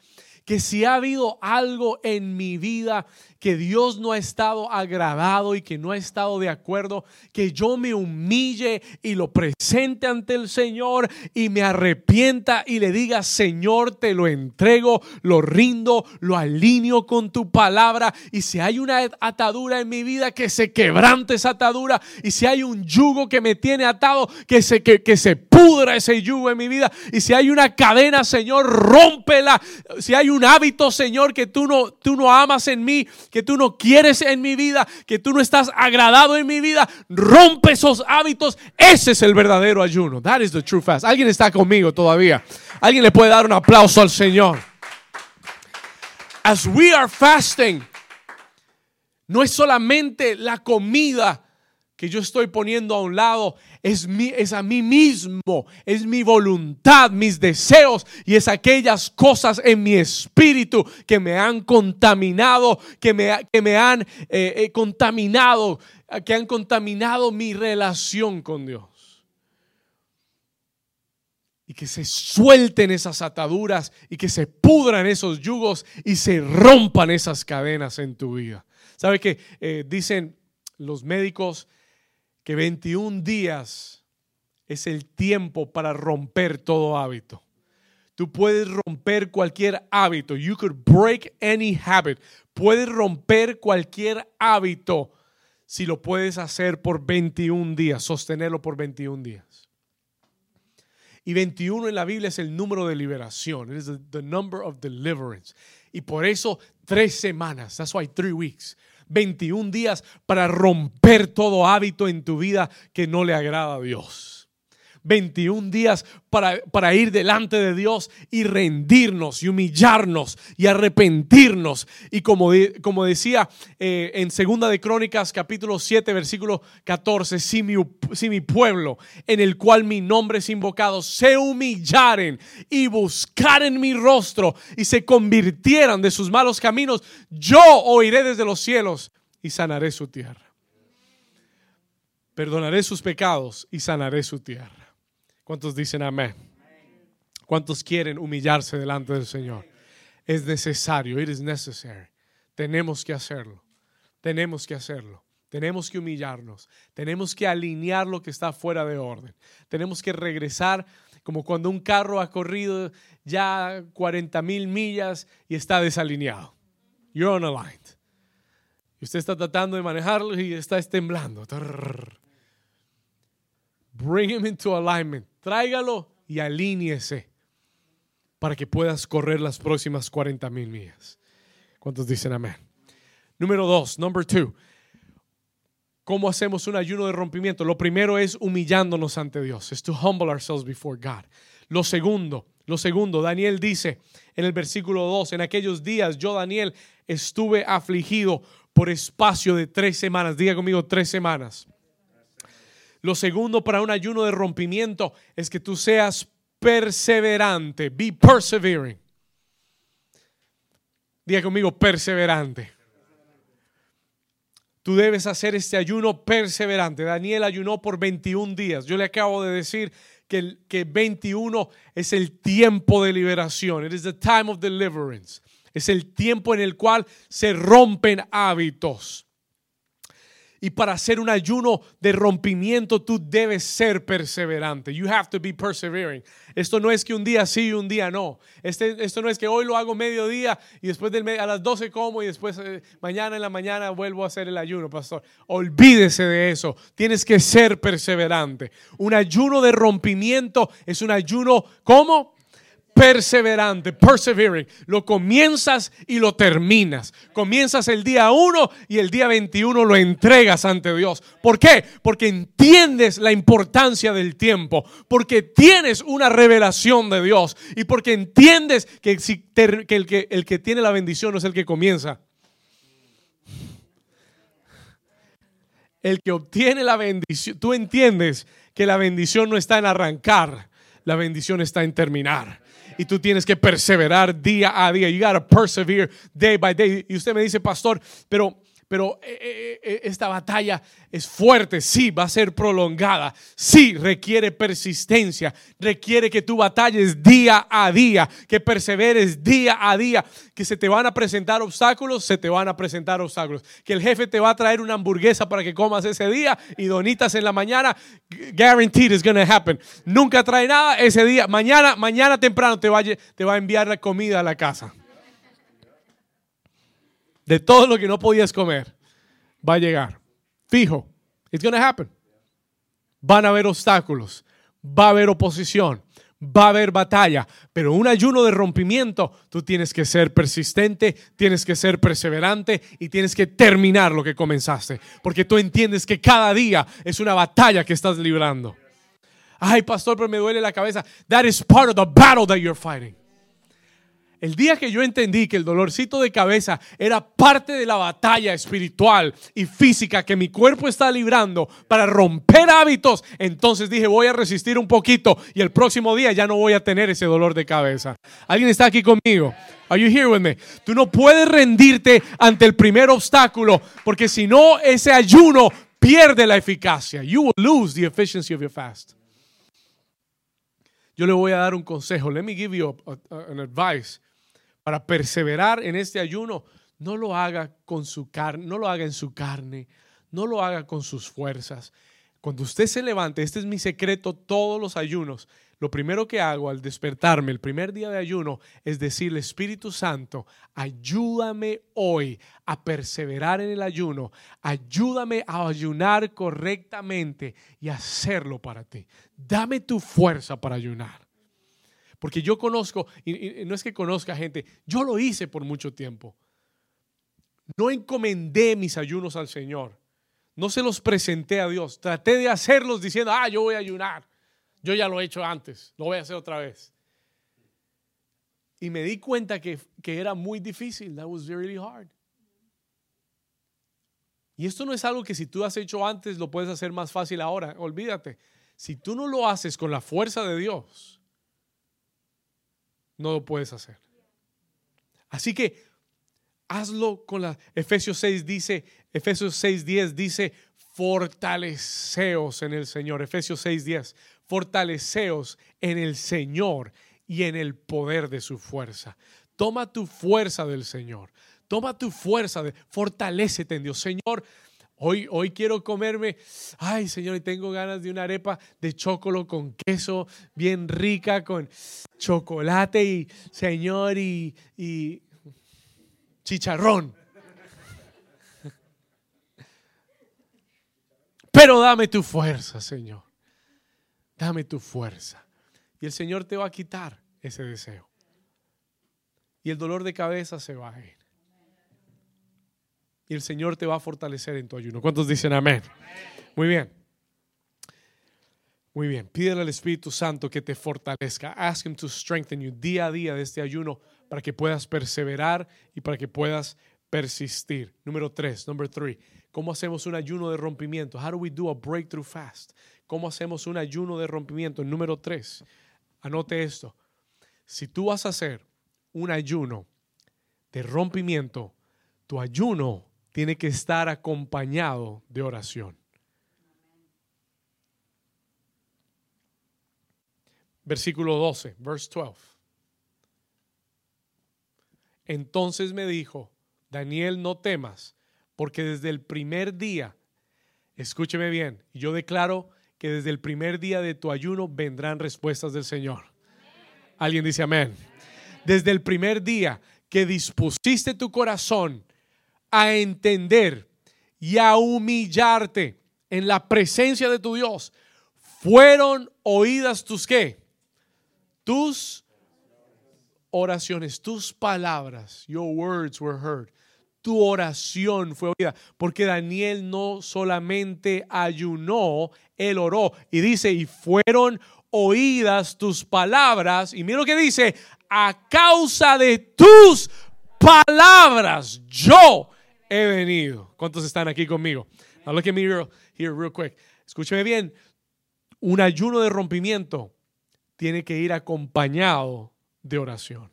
Que si ha habido algo en mi vida que Dios no ha estado agradado y que no ha estado de acuerdo, que yo me humille y lo presente ante el Señor y me arrepienta y le diga, Señor, te lo entrego, lo rindo, lo alineo con tu palabra. Y si hay una atadura en mi vida, que se quebrante esa atadura. Y si hay un yugo que me tiene atado, que se, que, que se pudra ese yugo en mi vida. Y si hay una cadena, Señor, rómpela. Si hay un hábito, Señor, que tú no, tú no amas en mí, que tú no quieres en mi vida, que tú no estás agradado en mi vida, rompe esos hábitos. Ese es el verdadero ayuno. That is the true fast. Alguien está conmigo todavía. Alguien le puede dar un aplauso al Señor. As we are fasting, no es solamente la comida que yo estoy poniendo a un lado es, mi, es a mí mismo, es mi voluntad, mis deseos y es aquellas cosas en mi espíritu que me han contaminado, que me, que me han eh, eh, contaminado, que han contaminado mi relación con Dios. y que se suelten esas ataduras y que se pudran esos yugos y se rompan esas cadenas en tu vida. ¿Sabe que eh, dicen los médicos que 21 días es el tiempo para romper todo hábito? Tú puedes romper cualquier hábito. You could break any habit. Puedes romper cualquier hábito si lo puedes hacer por 21 días, sostenerlo por 21 días. Y 21 en la Biblia es el número de liberación. Es the, number of deliverance. Y por eso tres semanas. That's why three weeks. 21 días para romper todo hábito en tu vida que no le agrada a Dios. 21 días para, para, ir delante de Dios y rendirnos y humillarnos y arrepentirnos. Y como, como decía eh, en Segunda de Crónicas capítulo 7 versículo 14, si mi, si mi pueblo en el cual mi nombre es invocado se humillaren y buscaren mi rostro y se convirtieran de sus malos caminos, yo oiré desde los cielos y sanaré su tierra. Perdonaré sus pecados y sanaré su tierra. ¿Cuántos dicen amén? ¿Cuántos quieren humillarse delante del Señor? Es necesario, it is necessary. Tenemos que hacerlo. Tenemos que hacerlo. Tenemos que humillarnos. Tenemos que alinear lo que está fuera de orden. Tenemos que regresar como cuando un carro ha corrido ya 40 mil millas y está desalineado. You're unaligned. Y usted está tratando de manejarlo y está temblando. Bring him into alignment. Tráigalo y alíñese para que puedas correr las próximas 40 mil millas. ¿Cuántos dicen amén? Número dos, number two. ¿Cómo hacemos un ayuno de rompimiento? Lo primero es humillándonos ante Dios. Es to humble ourselves before God. Lo segundo, lo segundo, Daniel dice en el versículo 2, en aquellos días yo, Daniel, estuve afligido por espacio de tres semanas. Diga conmigo, tres semanas. Lo segundo para un ayuno de rompimiento es que tú seas perseverante. Be persevering. Diga conmigo, perseverante. Tú debes hacer este ayuno perseverante. Daniel ayunó por 21 días. Yo le acabo de decir que, que 21 es el tiempo de liberación. It is the time of deliverance. Es el tiempo en el cual se rompen hábitos. Y para hacer un ayuno de rompimiento, tú debes ser perseverante. You have to be persevering. Esto no es que un día sí y un día no. Este, esto no es que hoy lo hago mediodía y después a las 12 como y después eh, mañana en la mañana vuelvo a hacer el ayuno, pastor. Olvídese de eso. Tienes que ser perseverante. Un ayuno de rompimiento es un ayuno, ¿cómo? Perseverante, persevering. Lo comienzas y lo terminas. Comienzas el día 1 y el día 21 lo entregas ante Dios. ¿Por qué? Porque entiendes la importancia del tiempo, porque tienes una revelación de Dios y porque entiendes que, que el que tiene la bendición no es el que comienza. El que obtiene la bendición, tú entiendes que la bendición no está en arrancar, la bendición está en terminar y tú tienes que perseverar día a día. You gotta persevere day by day. Y usted me dice, pastor, pero pero eh, eh, eh, esta batalla es fuerte, sí, va a ser prolongada, sí, requiere persistencia, requiere que tú batalles día a día, que perseveres día a día, que se te van a presentar obstáculos, se te van a presentar obstáculos, que el jefe te va a traer una hamburguesa para que comas ese día y donitas en la mañana, guaranteed it's gonna happen. Nunca trae nada ese día, mañana, mañana temprano te va, te va a enviar la comida a la casa de todo lo que no podías comer, va a llegar. Fijo, it's to happen. Van a haber obstáculos, va a haber oposición, va a haber batalla, pero un ayuno de rompimiento, tú tienes que ser persistente, tienes que ser perseverante y tienes que terminar lo que comenzaste, porque tú entiendes que cada día es una batalla que estás librando. Ay, pastor, pero me duele la cabeza. That is part of the battle that you're fighting. El día que yo entendí que el dolorcito de cabeza era parte de la batalla espiritual y física que mi cuerpo está librando para romper hábitos, entonces dije, voy a resistir un poquito y el próximo día ya no voy a tener ese dolor de cabeza. ¿Alguien está aquí conmigo? Are you here with me? Tú no puedes rendirte ante el primer obstáculo porque si no ese ayuno pierde la eficacia. You will lose the efficiency of your fast. yo le voy a dar un consejo. Let me give you an advice. Para perseverar en este ayuno, no lo haga con su carne, no lo haga en su carne, no lo haga con sus fuerzas. Cuando usted se levante, este es mi secreto todos los ayunos. Lo primero que hago al despertarme el primer día de ayuno es decirle, Espíritu Santo, ayúdame hoy a perseverar en el ayuno, ayúdame a ayunar correctamente y hacerlo para ti. Dame tu fuerza para ayunar. Porque yo conozco, y, no es que conozca gente, yo lo hice por mucho tiempo. No encomendé mis ayunos al Señor. No se los presenté a Dios. Traté de hacerlos diciendo, ah, yo voy a ayunar. Yo ya lo he hecho antes, lo voy a hacer otra vez. Y me di cuenta que, que era muy difícil. That was really hard. Y esto no es algo que si tú has hecho antes lo puedes hacer más fácil ahora. Olvídate. Si tú no lo haces con la fuerza de Dios, no lo puedes hacer. Así que hazlo con la Efesios 6 dice, Efesios 6:10 dice, fortaleceos en el Señor. Efesios 6:10, fortaleceos en el Señor y en el poder de su fuerza. Toma tu fuerza del Señor. Toma tu fuerza, de, fortalecete en Dios. Señor, Hoy, hoy, quiero comerme, ay Señor, tengo ganas de una arepa de chocolate con queso, bien rica, con chocolate y Señor, y, y chicharrón. Pero dame tu fuerza, Señor. Dame tu fuerza. Y el Señor te va a quitar ese deseo. Y el dolor de cabeza se va a ir. Y el Señor te va a fortalecer en tu ayuno. ¿Cuántos dicen amén? Muy bien. Muy bien. Pídele al Espíritu Santo que te fortalezca. Ask Him to strengthen you día a día de este ayuno para que puedas perseverar y para que puedas persistir. Número tres, number three. ¿Cómo hacemos un ayuno de rompimiento? How do we do a breakthrough fast? ¿Cómo hacemos un ayuno de rompimiento? Número tres, anote esto. Si tú vas a hacer un ayuno de rompimiento, tu ayuno tiene que estar acompañado de oración. Versículo 12, verse 12. Entonces me dijo, Daniel, no temas, porque desde el primer día, escúcheme bien, yo declaro que desde el primer día de tu ayuno vendrán respuestas del Señor. Alguien dice amén. Desde el primer día que dispusiste tu corazón a entender y a humillarte en la presencia de tu Dios, fueron oídas tus qué? Tus oraciones, tus palabras, your words were heard tu oración fue oída. Porque Daniel no solamente ayunó, él oró. Y dice, y fueron oídas tus palabras. Y mira lo que dice, a causa de tus palabras, yo he venido. ¿Cuántos están aquí conmigo? Now look at me here real quick. Escúcheme bien. Un ayuno de rompimiento tiene que ir acompañado de oración.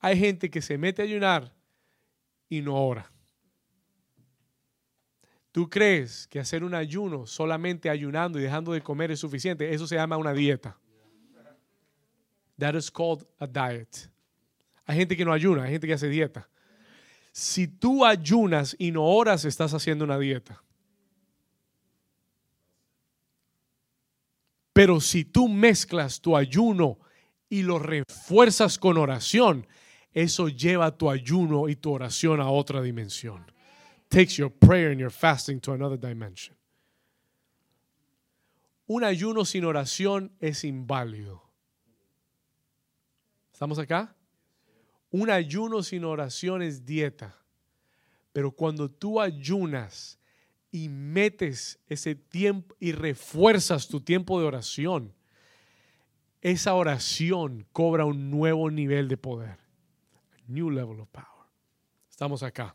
Hay gente que se mete a ayunar y no ora. ¿Tú crees que hacer un ayuno solamente ayunando y dejando de comer es suficiente? Eso se llama una dieta. That is called a diet. Hay gente que no ayuna, hay gente que hace dieta. Si tú ayunas y no oras, estás haciendo una dieta. Pero si tú mezclas tu ayuno y lo refuerzas con oración, eso lleva tu ayuno y tu oración a otra dimensión. Takes your prayer and your fasting to another dimension. Un ayuno sin oración es inválido. ¿Estamos acá? Un ayuno sin oración es dieta. Pero cuando tú ayunas y metes ese tiempo y refuerzas tu tiempo de oración, esa oración cobra un nuevo nivel de poder new level of power. Estamos acá.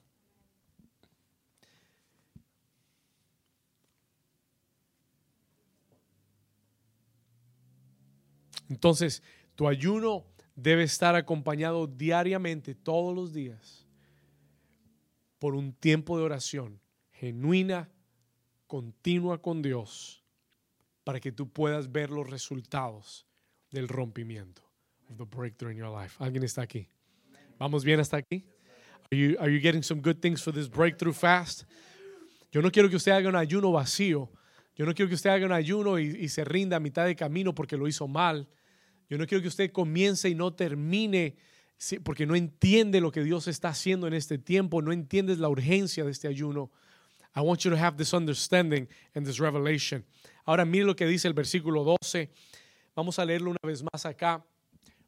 Entonces, tu ayuno debe estar acompañado diariamente, todos los días, por un tiempo de oración genuina, continua con Dios para que tú puedas ver los resultados del rompimiento. Of the breakthrough in your life. ¿Alguien está aquí? ¿Vamos bien hasta aquí? Are you, are you getting some good things for this breakthrough fast? Yo no quiero que usted haga un ayuno vacío. Yo no quiero que usted haga un ayuno y, y se rinda a mitad de camino porque lo hizo mal. Yo no quiero que usted comience y no termine porque no entiende lo que Dios está haciendo en este tiempo, no entiendes la urgencia de este ayuno. I want you to have this understanding and this revelation. Ahora mire lo que dice el versículo 12. Vamos a leerlo una vez más acá.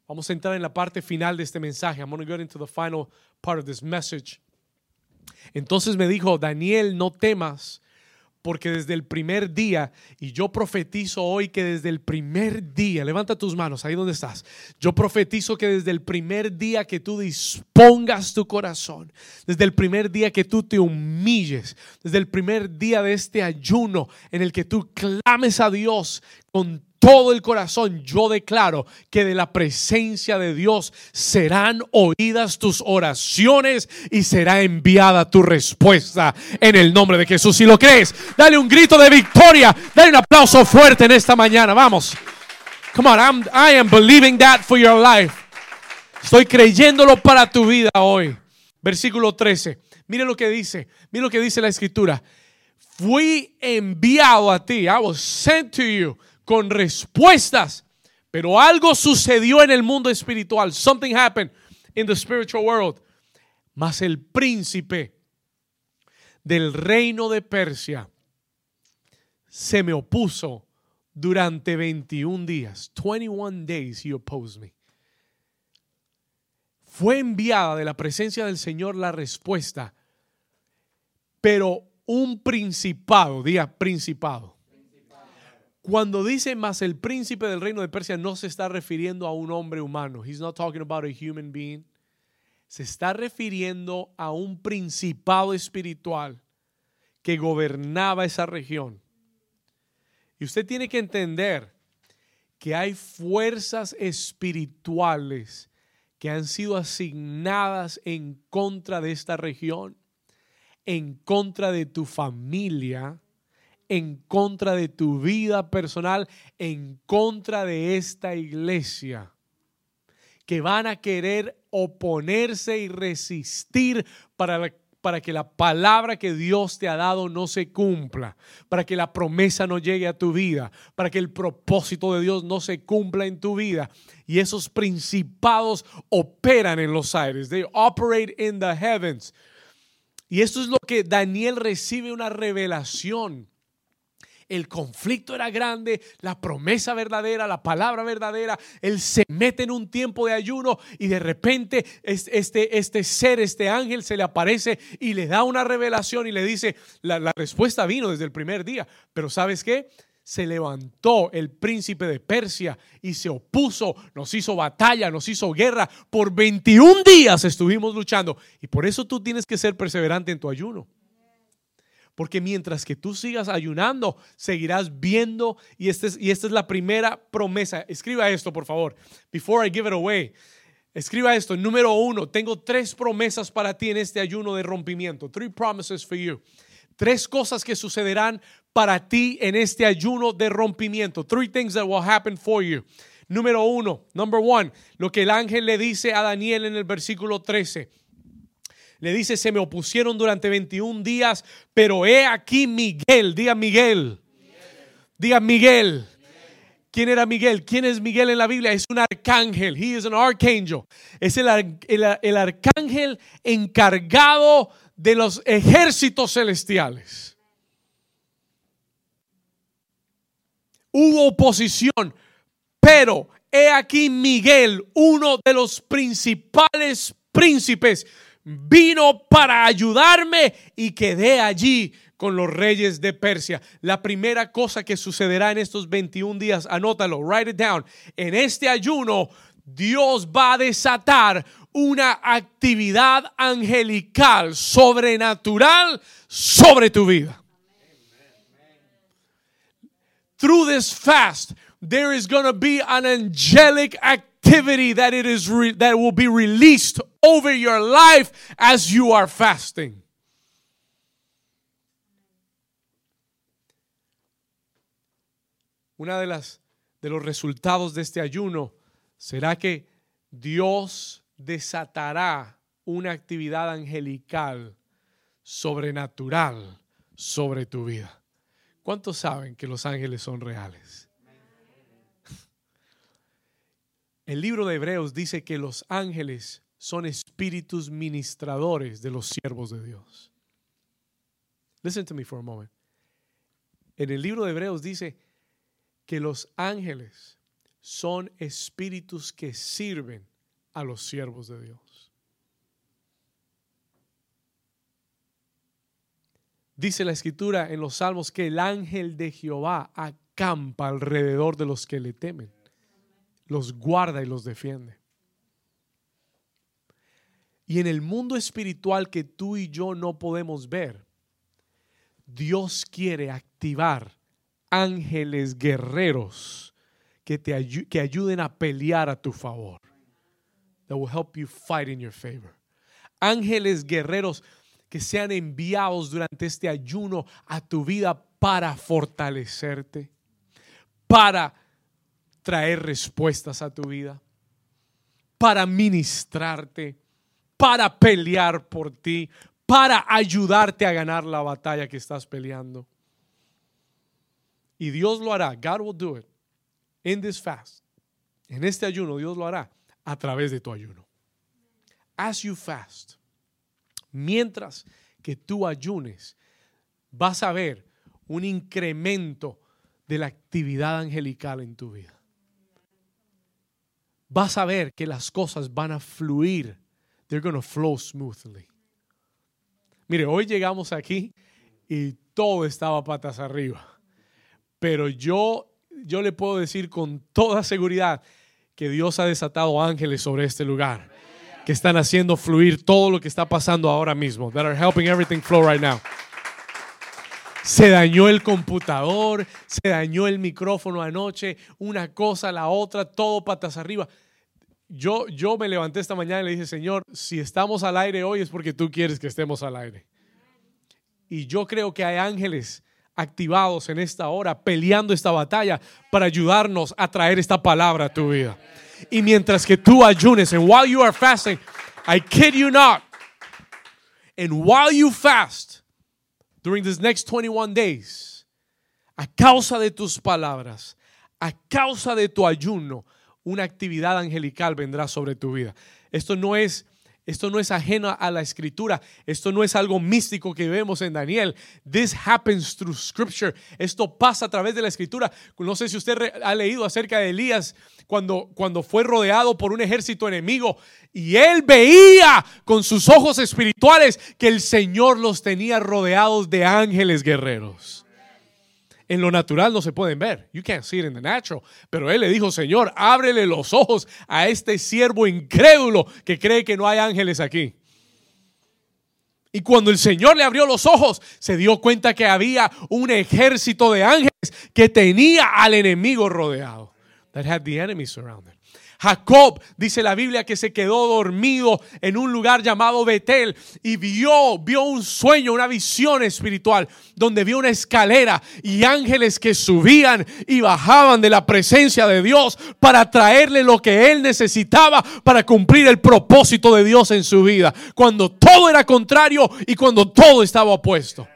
Vamos a entrar en la parte final de este mensaje. I'm going to go into the final part of this message. Entonces me dijo, Daniel, no temas, porque desde el primer día, y yo profetizo hoy que desde el primer día, levanta tus manos ahí donde estás, yo profetizo que desde el primer día que tú dispongas tu corazón, desde el primer día que tú te humilles, desde el primer día de este ayuno en el que tú clames a Dios con todo el corazón, yo declaro que de la presencia de Dios serán oídas tus oraciones y será enviada tu respuesta en el nombre de Jesús. Si lo crees, dale un grito de victoria, dale un aplauso fuerte en esta mañana. Vamos. Come on, I'm, I am believing that for your life. Estoy creyéndolo para tu vida hoy. Versículo 13. Mire lo que dice. Mire lo que dice la escritura. Fui enviado a ti. I was sent to you con respuestas. Pero algo sucedió en el mundo espiritual. Something happened in the spiritual world. Mas el príncipe del reino de Persia se me opuso durante 21 días. 21 days he opposed me. Fue enviada de la presencia del Señor la respuesta, pero un principado, diga principado cuando dice más el príncipe del reino de Persia, no se está refiriendo a un hombre humano. He's not talking about a human being. Se está refiriendo a un principado espiritual que gobernaba esa región. Y usted tiene que entender que hay fuerzas espirituales que han sido asignadas en contra de esta región, en contra de tu familia, en contra de tu vida personal, en contra de esta iglesia, que van a querer oponerse y resistir para, para que la palabra que Dios te ha dado no se cumpla, para que la promesa no llegue a tu vida, para que el propósito de Dios no se cumpla en tu vida. Y esos principados operan en los aires. They operate in the heavens. Y esto es lo que Daniel recibe una revelación el conflicto era grande, la promesa verdadera, la palabra verdadera, él se mete en un tiempo de ayuno y de repente este, este ser, este ángel se le aparece y le da una revelación y le dice, la, la respuesta vino desde el primer día, pero ¿sabes qué? se levantó el príncipe de Persia y se opuso, nos hizo batalla, nos hizo guerra. Por 21 días estuvimos luchando. Y por eso tú tienes que ser perseverante en tu ayuno. Porque mientras que tú sigas ayunando, seguirás viendo. Y, este es, y esta es la primera promesa. Escriba esto, por favor. Before I give it away. Escriba esto. Número uno, tengo tres promesas para ti en este ayuno de rompimiento. Three promises for you. Tres cosas que sucederán para ti en este ayuno de rompimiento. Three things that will happen for you. Número uno, number one, lo que el ángel le dice a Daniel en el versículo 13 le dice, se me opusieron durante 21 días, pero he aquí Miguel, diga Miguel, diga Miguel. ¿Quién era Miguel? ¿Quién es Miguel en la Biblia? Es un arcángel. He is an archangel. Es el, el, arcángel encargado de los ejércitos celestiales. Hubo oposición, pero he aquí Miguel, uno de los principales príncipes vino para ayudarme y quedé allí con los reyes de Persia. La primera cosa que sucederá en estos 21 días, anótalo, write it down. En este ayuno, Dios va a desatar una actividad angelical, sobrenatural sobre tu vida. Through this fast, there is going to be an angelic activity that it is that will be released over your life as you are fasting. una de las de los resultados de este ayuno será que Dios desatará una actividad angelical sobrenatural sobre tu vida. ¿Cuántos saben que los ángeles son reales? El libro de Hebreos dice que los ángeles son espíritus ministradores de los siervos de Dios. Listen to me for a moment. En el libro de Hebreos dice que los ángeles son espíritus que sirven a los siervos de Dios. Dice la escritura en los salmos que el ángel de Jehová acampa alrededor de los que le temen, los guarda y los defiende. Y en el mundo espiritual que tú y yo no podemos ver, Dios quiere activar ángeles guerreros que te que ayuden a pelear a tu favor. That will help you fight in your favor. Ángeles guerreros que sean enviados durante este ayuno a tu vida para fortalecerte, para traer respuestas a tu vida, para ministrarte, para pelear por ti, para ayudarte a ganar la batalla que estás peleando. Y Dios lo hará. God will do it in this fast. En este ayuno Dios lo hará a través de tu ayuno. As you fast, mientras que tú ayunes, vas a ver un incremento de la actividad angelical en tu vida. Vas a ver que las cosas van a fluir. They're going to flow smoothly. Mire, hoy llegamos aquí y todo estaba patas arriba. Pero yo, yo le puedo decir con toda seguridad que Dios ha desatado ángeles sobre este lugar que están haciendo fluir todo lo que está pasando ahora mismo. That are helping everything flow right now. Se dañó el computador, se dañó el micrófono anoche, una cosa, la otra, todo patas arriba. Yo, yo me levanté esta mañana y le dije, Señor, si estamos al aire hoy es porque tú quieres que estemos al aire. Y yo creo que hay ángeles activados en esta hora peleando esta batalla para ayudarnos a traer esta palabra a tu vida. Y mientras que tú ayunes, and while you are fasting, I kid you not, and while you fast during these next 21 days, a causa de tus palabras, a causa de tu ayuno, una actividad angelical vendrá sobre tu vida. Esto no es esto no es ajeno a la escritura. Esto no es algo místico que vemos en Daniel. This happens through scripture. Esto pasa a través de la escritura. No sé si usted ha leído acerca de Elías cuando, cuando fue rodeado por un ejército enemigo y él veía con sus ojos espirituales que el Señor los tenía rodeados de ángeles guerreros en lo natural no se pueden ver. You can't see it in the natural. Pero él le dijo, Señor, ábrele los ojos a este siervo incrédulo que cree que no hay ángeles aquí. Y cuando el Señor le abrió los ojos, se dio cuenta que había un ejército de ángeles que tenía al enemigo rodeado. That had the enemy surrounded. Jacob, dice la Biblia, que se quedó dormido en un lugar llamado Betel y vio, vio un sueño, una visión espiritual, donde vio una escalera y ángeles que subían y bajaban de la presencia de Dios para traerle lo que él necesitaba para cumplir el propósito de Dios en su vida, cuando todo era contrario y cuando todo estaba opuesto.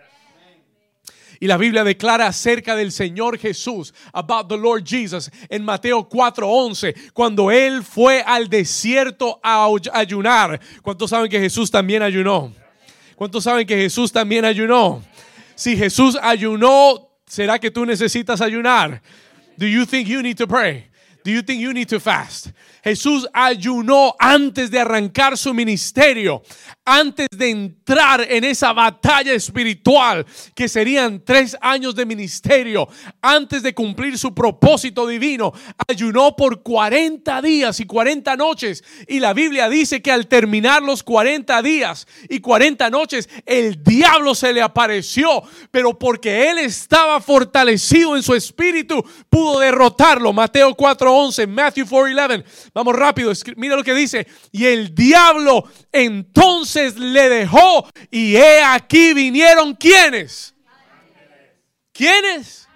Y la Biblia declara acerca del Señor Jesús, about the Lord Jesus, en Mateo 4:11, cuando él fue al desierto a ayunar. ¿Cuántos saben que Jesús también ayunó? ¿Cuántos saben que Jesús también ayunó? Si Jesús ayunó, ¿será que tú necesitas ayunar? Do you think you need to pray? Do you think you need to fast? Jesús ayunó antes de arrancar su ministerio, antes de entrar en esa batalla espiritual que serían tres años de ministerio, antes de cumplir su propósito divino. Ayunó por 40 días y 40 noches. Y la Biblia dice que al terminar los 40 días y 40 noches, el diablo se le apareció, pero porque él estaba fortalecido en su espíritu, pudo derrotarlo. Mateo 4:11, Matthew 4:11. Vamos rápido, mira lo que dice. Y el diablo entonces le dejó y he aquí vinieron quienes. ¿Quiénes?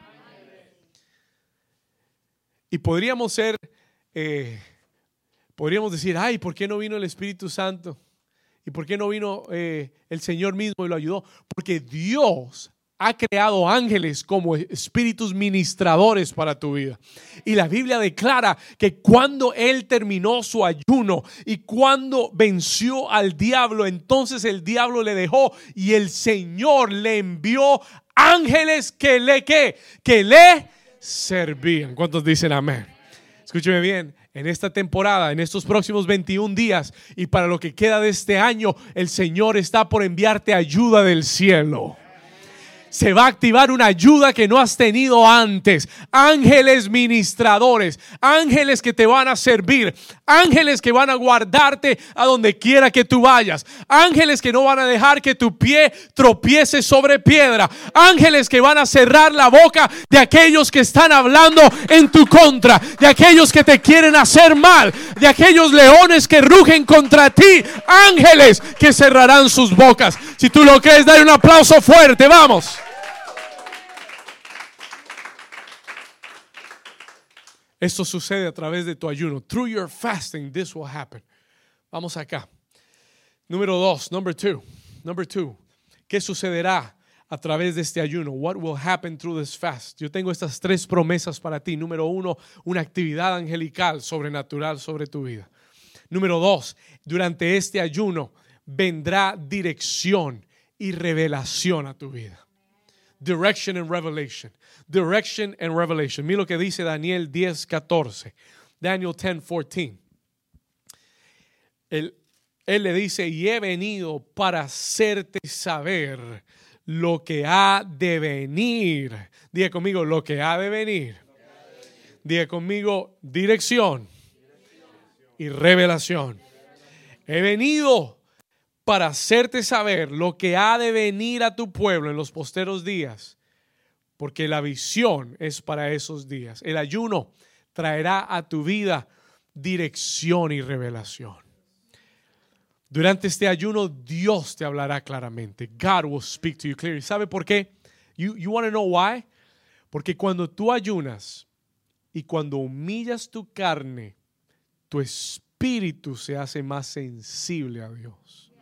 Y podríamos ser, eh, podríamos decir, ay, ¿por qué no vino el Espíritu Santo? ¿Y por qué no vino eh, el Señor mismo y lo ayudó? Porque Dios ha creado ángeles como espíritus ministradores para tu vida. Y la Biblia declara que cuando Él terminó su ayuno y cuando venció al diablo, entonces el diablo le dejó y el Señor le envió ángeles que le, que, que le servían. ¿Cuántos dicen amén? Escúcheme bien, en esta temporada, en estos próximos 21 días y para lo que queda de este año, el Señor está por enviarte ayuda del cielo se va a activar una ayuda que no has tenido antes. Ángeles ministradores, ángeles que te van a servir, ángeles que van a guardarte a donde quiera que tú vayas, ángeles que no van a dejar que tu pie tropiece sobre piedra, ángeles que van a cerrar la boca de aquellos que están hablando en tu contra, de aquellos que te quieren hacer mal, de aquellos leones que rugen contra ti, ángeles que cerrarán sus bocas. Si tú lo crees, dale un aplauso fuerte, vamos. Esto sucede a través de tu ayuno. Through your fasting, this will happen. Vamos acá. Número dos, number two. Number two. ¿Qué sucederá a través de este ayuno? What will happen through this fast? Yo tengo estas tres promesas para ti. Número uno, una actividad angelical, sobrenatural sobre tu vida. Número dos, durante este ayuno vendrá dirección y revelación a tu vida. Direction and revelation direction and revelation. Mira lo que dice Daniel 10, 14. Daniel 10, 14. Él, él le dice, y he venido para hacerte saber lo que ha de venir. Diga conmigo, lo que ha de venir. Diga conmigo, dirección y revelación. He venido para hacerte saber lo que ha de venir a tu pueblo en los posteros días porque la visión es para esos días. El ayuno traerá a tu vida dirección y revelación. Durante este ayuno Dios te hablará claramente. God will speak to you clearly. ¿Sabe por qué? You, you want to know why? Porque cuando tú ayunas y cuando humillas tu carne, tu espíritu se hace más sensible a Dios.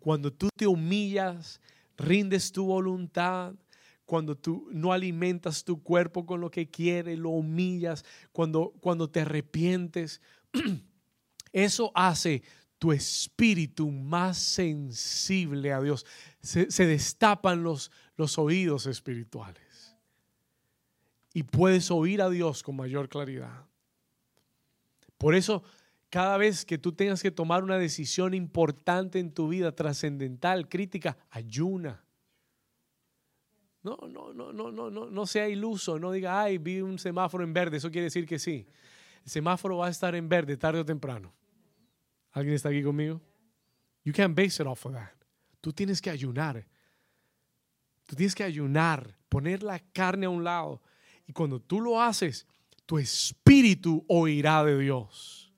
Cuando tú te humillas, rindes tu voluntad, cuando tú no alimentas tu cuerpo con lo que quiere, lo humillas, cuando, cuando te arrepientes, eso hace tu espíritu más sensible a Dios. Se, destapan los, los oídos espirituales y puedes oír a Dios con mayor claridad. Por eso, cada vez que tú tengas que tomar una decisión importante en tu vida, trascendental, crítica, ayuna no, no, no, no, no, no, no sea iluso, no diga, ay, vi un semáforo en verde, eso quiere decir que sí. El semáforo va a estar en verde tarde o temprano. ¿Alguien está aquí conmigo? You can't base it off of that. Tú tienes que ayunar. Tú tienes que ayunar, poner la carne a un lado. Y cuando tú lo haces, tu espíritu oirá de Dios.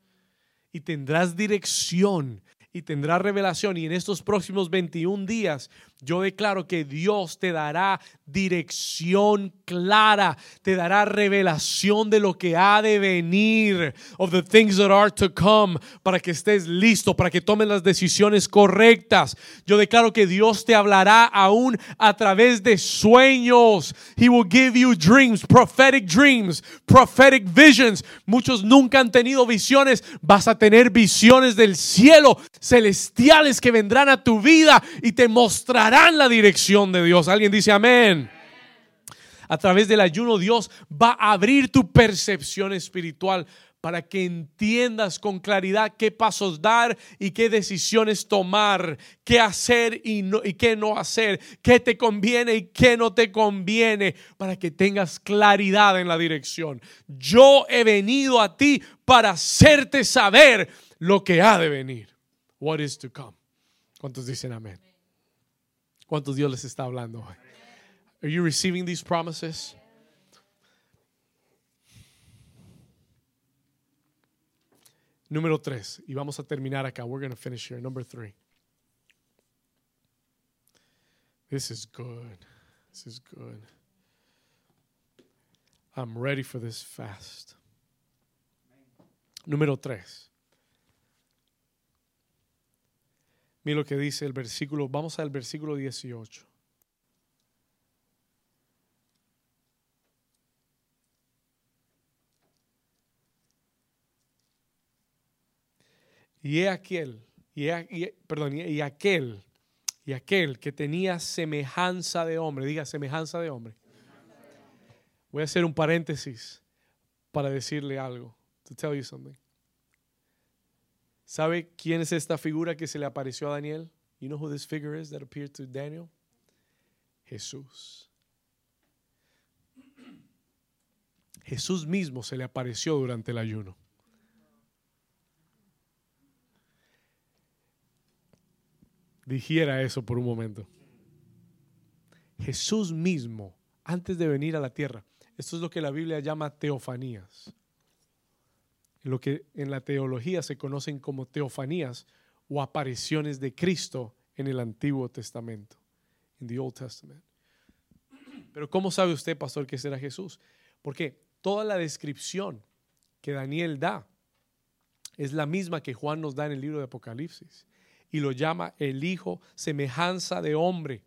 Y tendrás dirección y tendrás revelación. Y en estos próximos 21 días yo declaro que Dios te dará dirección clara, te dará revelación de lo que ha de venir, of the things that are to come, para que estés listo, para que tomes las decisiones correctas. Yo declaro que Dios te hablará aún a través de sueños. He will give you dreams, prophetic dreams, prophetic visions. Muchos nunca han tenido visiones, vas a tener visiones del cielo celestiales que vendrán a tu vida y te mostrarán la dirección de Dios. Alguien dice amén. A través del ayuno Dios va a abrir tu percepción espiritual para que entiendas con claridad qué pasos dar y qué decisiones tomar, qué hacer y, y qué no hacer, qué te conviene y qué no te conviene, para que tengas claridad en la dirección. Yo he venido a ti para hacerte saber lo que ha de venir. What is to come. ¿Cuántos dicen amén? ¿Cuántos Dios les está hablando hoy? Are you receiving these promises? Número tres, y vamos a terminar acá. We're going to finish here. Number three. This is good. This is good. I'm ready for this fast. Número 3. Mira lo que dice el versículo. Vamos al versículo 18. Y aquel, y, perdón, y aquel, y aquel que tenía semejanza de hombre, diga semejanza de hombre. Voy a hacer un paréntesis para decirle algo. To tell you something. ¿Sabe quién es esta figura que se le apareció a Daniel? You know who this figure is that appeared to Daniel? Jesús. Jesús mismo se le apareció durante el ayuno. Dijera eso por un momento. Jesús mismo, antes de venir a la tierra, esto es lo que la Biblia llama teofanías. Lo que en la teología se conocen como teofanías o apariciones de Cristo en el Antiguo Testamento, en the Old Testament. Pero ¿cómo sabe usted, pastor, que será Jesús? Porque toda la descripción que Daniel da es la misma que Juan nos da en el libro de Apocalipsis y lo llama el Hijo semejanza de hombre.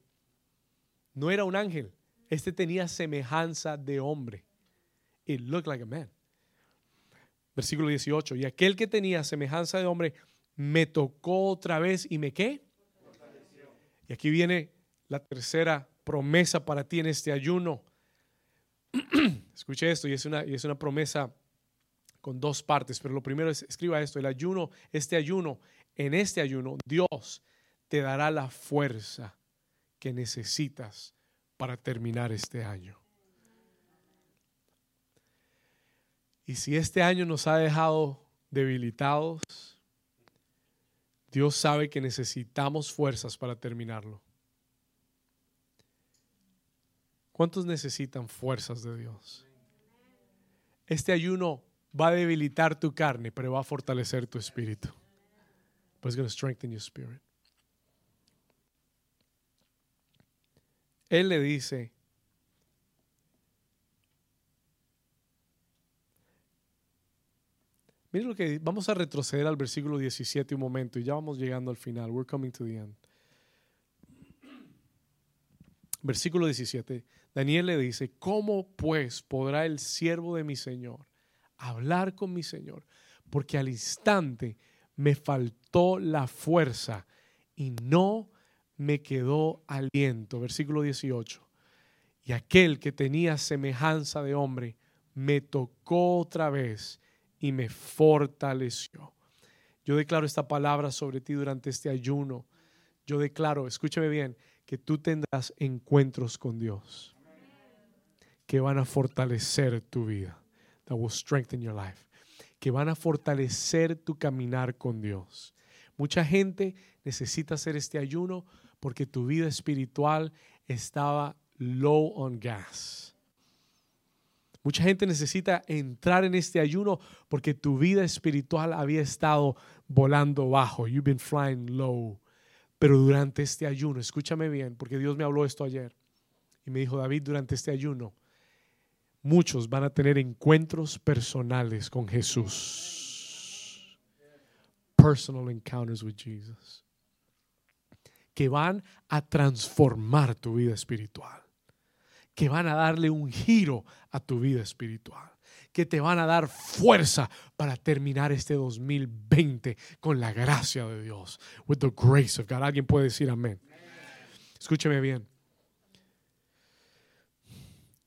No era un ángel, este tenía semejanza de hombre. It looked like a man. Versículo 18. Y aquel que tenía semejanza de hombre me tocó otra vez y me qué. Y aquí viene la tercera promesa para ti en este ayuno. Escuche esto y es una, y es una promesa con dos partes, pero lo primero es, escriba esto, el ayuno, este ayuno en este ayuno, Dios te dará la fuerza que necesitas para terminar este año. Y si este año nos ha dejado debilitados, Dios sabe que necesitamos fuerzas para terminarlo. ¿Cuántos necesitan fuerzas de Dios? Este ayuno va a debilitar tu carne, pero va a fortalecer tu espíritu but it's going to strengthen your spirit. Él le dice, Miren lo que vamos a retroceder al versículo 17 un momento y ya vamos llegando al final. We're coming to the end. Versículo 17. Daniel le dice, ¿cómo pues podrá el siervo de mi Señor hablar con mi Señor? Porque al instante me faltó la fuerza y no me quedó aliento. Versículo 18. Y aquel que tenía semejanza de hombre me tocó otra vez y me fortaleció. Yo declaro esta palabra sobre ti durante este ayuno. Yo declaro, escúchame bien, que tú tendrás encuentros con Dios que van a fortalecer tu vida. That will strengthen your life que van a fortalecer tu caminar con Dios. Mucha gente necesita hacer este ayuno porque tu vida espiritual estaba low on gas. Mucha gente necesita entrar en este ayuno porque tu vida espiritual había estado volando bajo. You've been flying low. Pero durante este ayuno, escúchame bien, porque Dios me habló esto ayer. Y me dijo, David, durante este ayuno, muchos van a tener encuentros personales con Jesús. Personal encounters with Jesus. Que van a transformar tu vida espiritual. Que van a darle un giro a tu vida espiritual. Que te van a dar fuerza para terminar este 2020 con la gracia de Dios. With the grace of God. Alguien puede decir amén. Escúcheme bien.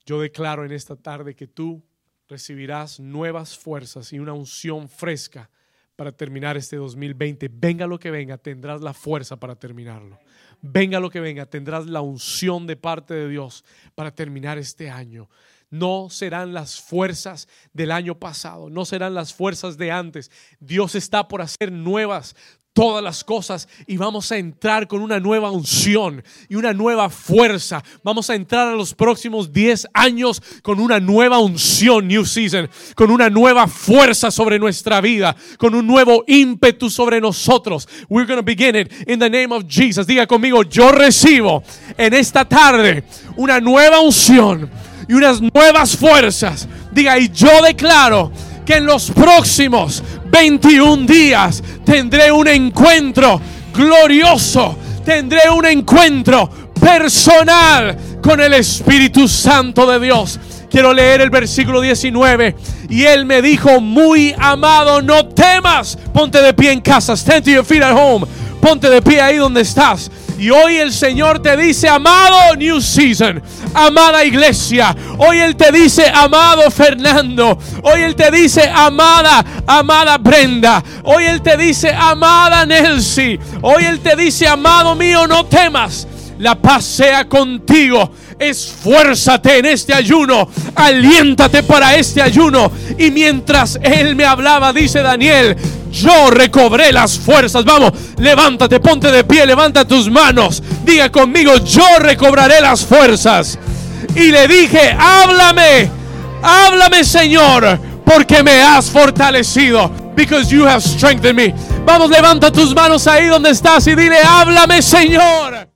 Yo declaro en esta tarde que tú recibirás nuevas fuerzas y una unción fresca para terminar este 2020. Venga lo que venga, tendrás la fuerza para terminarlo. Venga lo que venga, tendrás la unción de parte de Dios para terminar este año. No serán las fuerzas del año pasado, no serán las fuerzas de antes. Dios está por hacer nuevas todas las cosas y vamos a entrar con una nueva unción y una nueva fuerza. Vamos a entrar a los próximos 10 años con una nueva unción, New Season, con una nueva fuerza sobre nuestra vida, con un nuevo ímpetu sobre nosotros. We're going to begin it in the name of Jesus. Diga conmigo, yo recibo en esta tarde una nueva unción y unas nuevas fuerzas. Diga, y yo declaro que en los próximos 21 días tendré un encuentro glorioso, tendré un encuentro personal con el Espíritu Santo de Dios. Quiero leer el versículo 19. Y él me dijo, muy amado, no temas. Ponte de pie en casa. Stand to your feet at home. Ponte de pie ahí donde estás. Y hoy el Señor te dice, amado New Season, amada iglesia. Hoy Él te dice, amado Fernando. Hoy Él te dice, amada, amada Brenda. Hoy Él te dice, amada Nelsie. Hoy Él te dice, amado mío, no temas. La paz sea contigo. Esfuérzate en este ayuno. Aliéntate para este ayuno. Y mientras Él me hablaba, dice Daniel, yo recobré las fuerzas. Vamos, levántate, ponte de pie, levanta tus manos. Diga conmigo, yo recobraré las fuerzas. Y le dije, háblame, háblame Señor, porque me has fortalecido. Because you have strengthened me. Vamos, levanta tus manos ahí donde estás y dile, háblame Señor.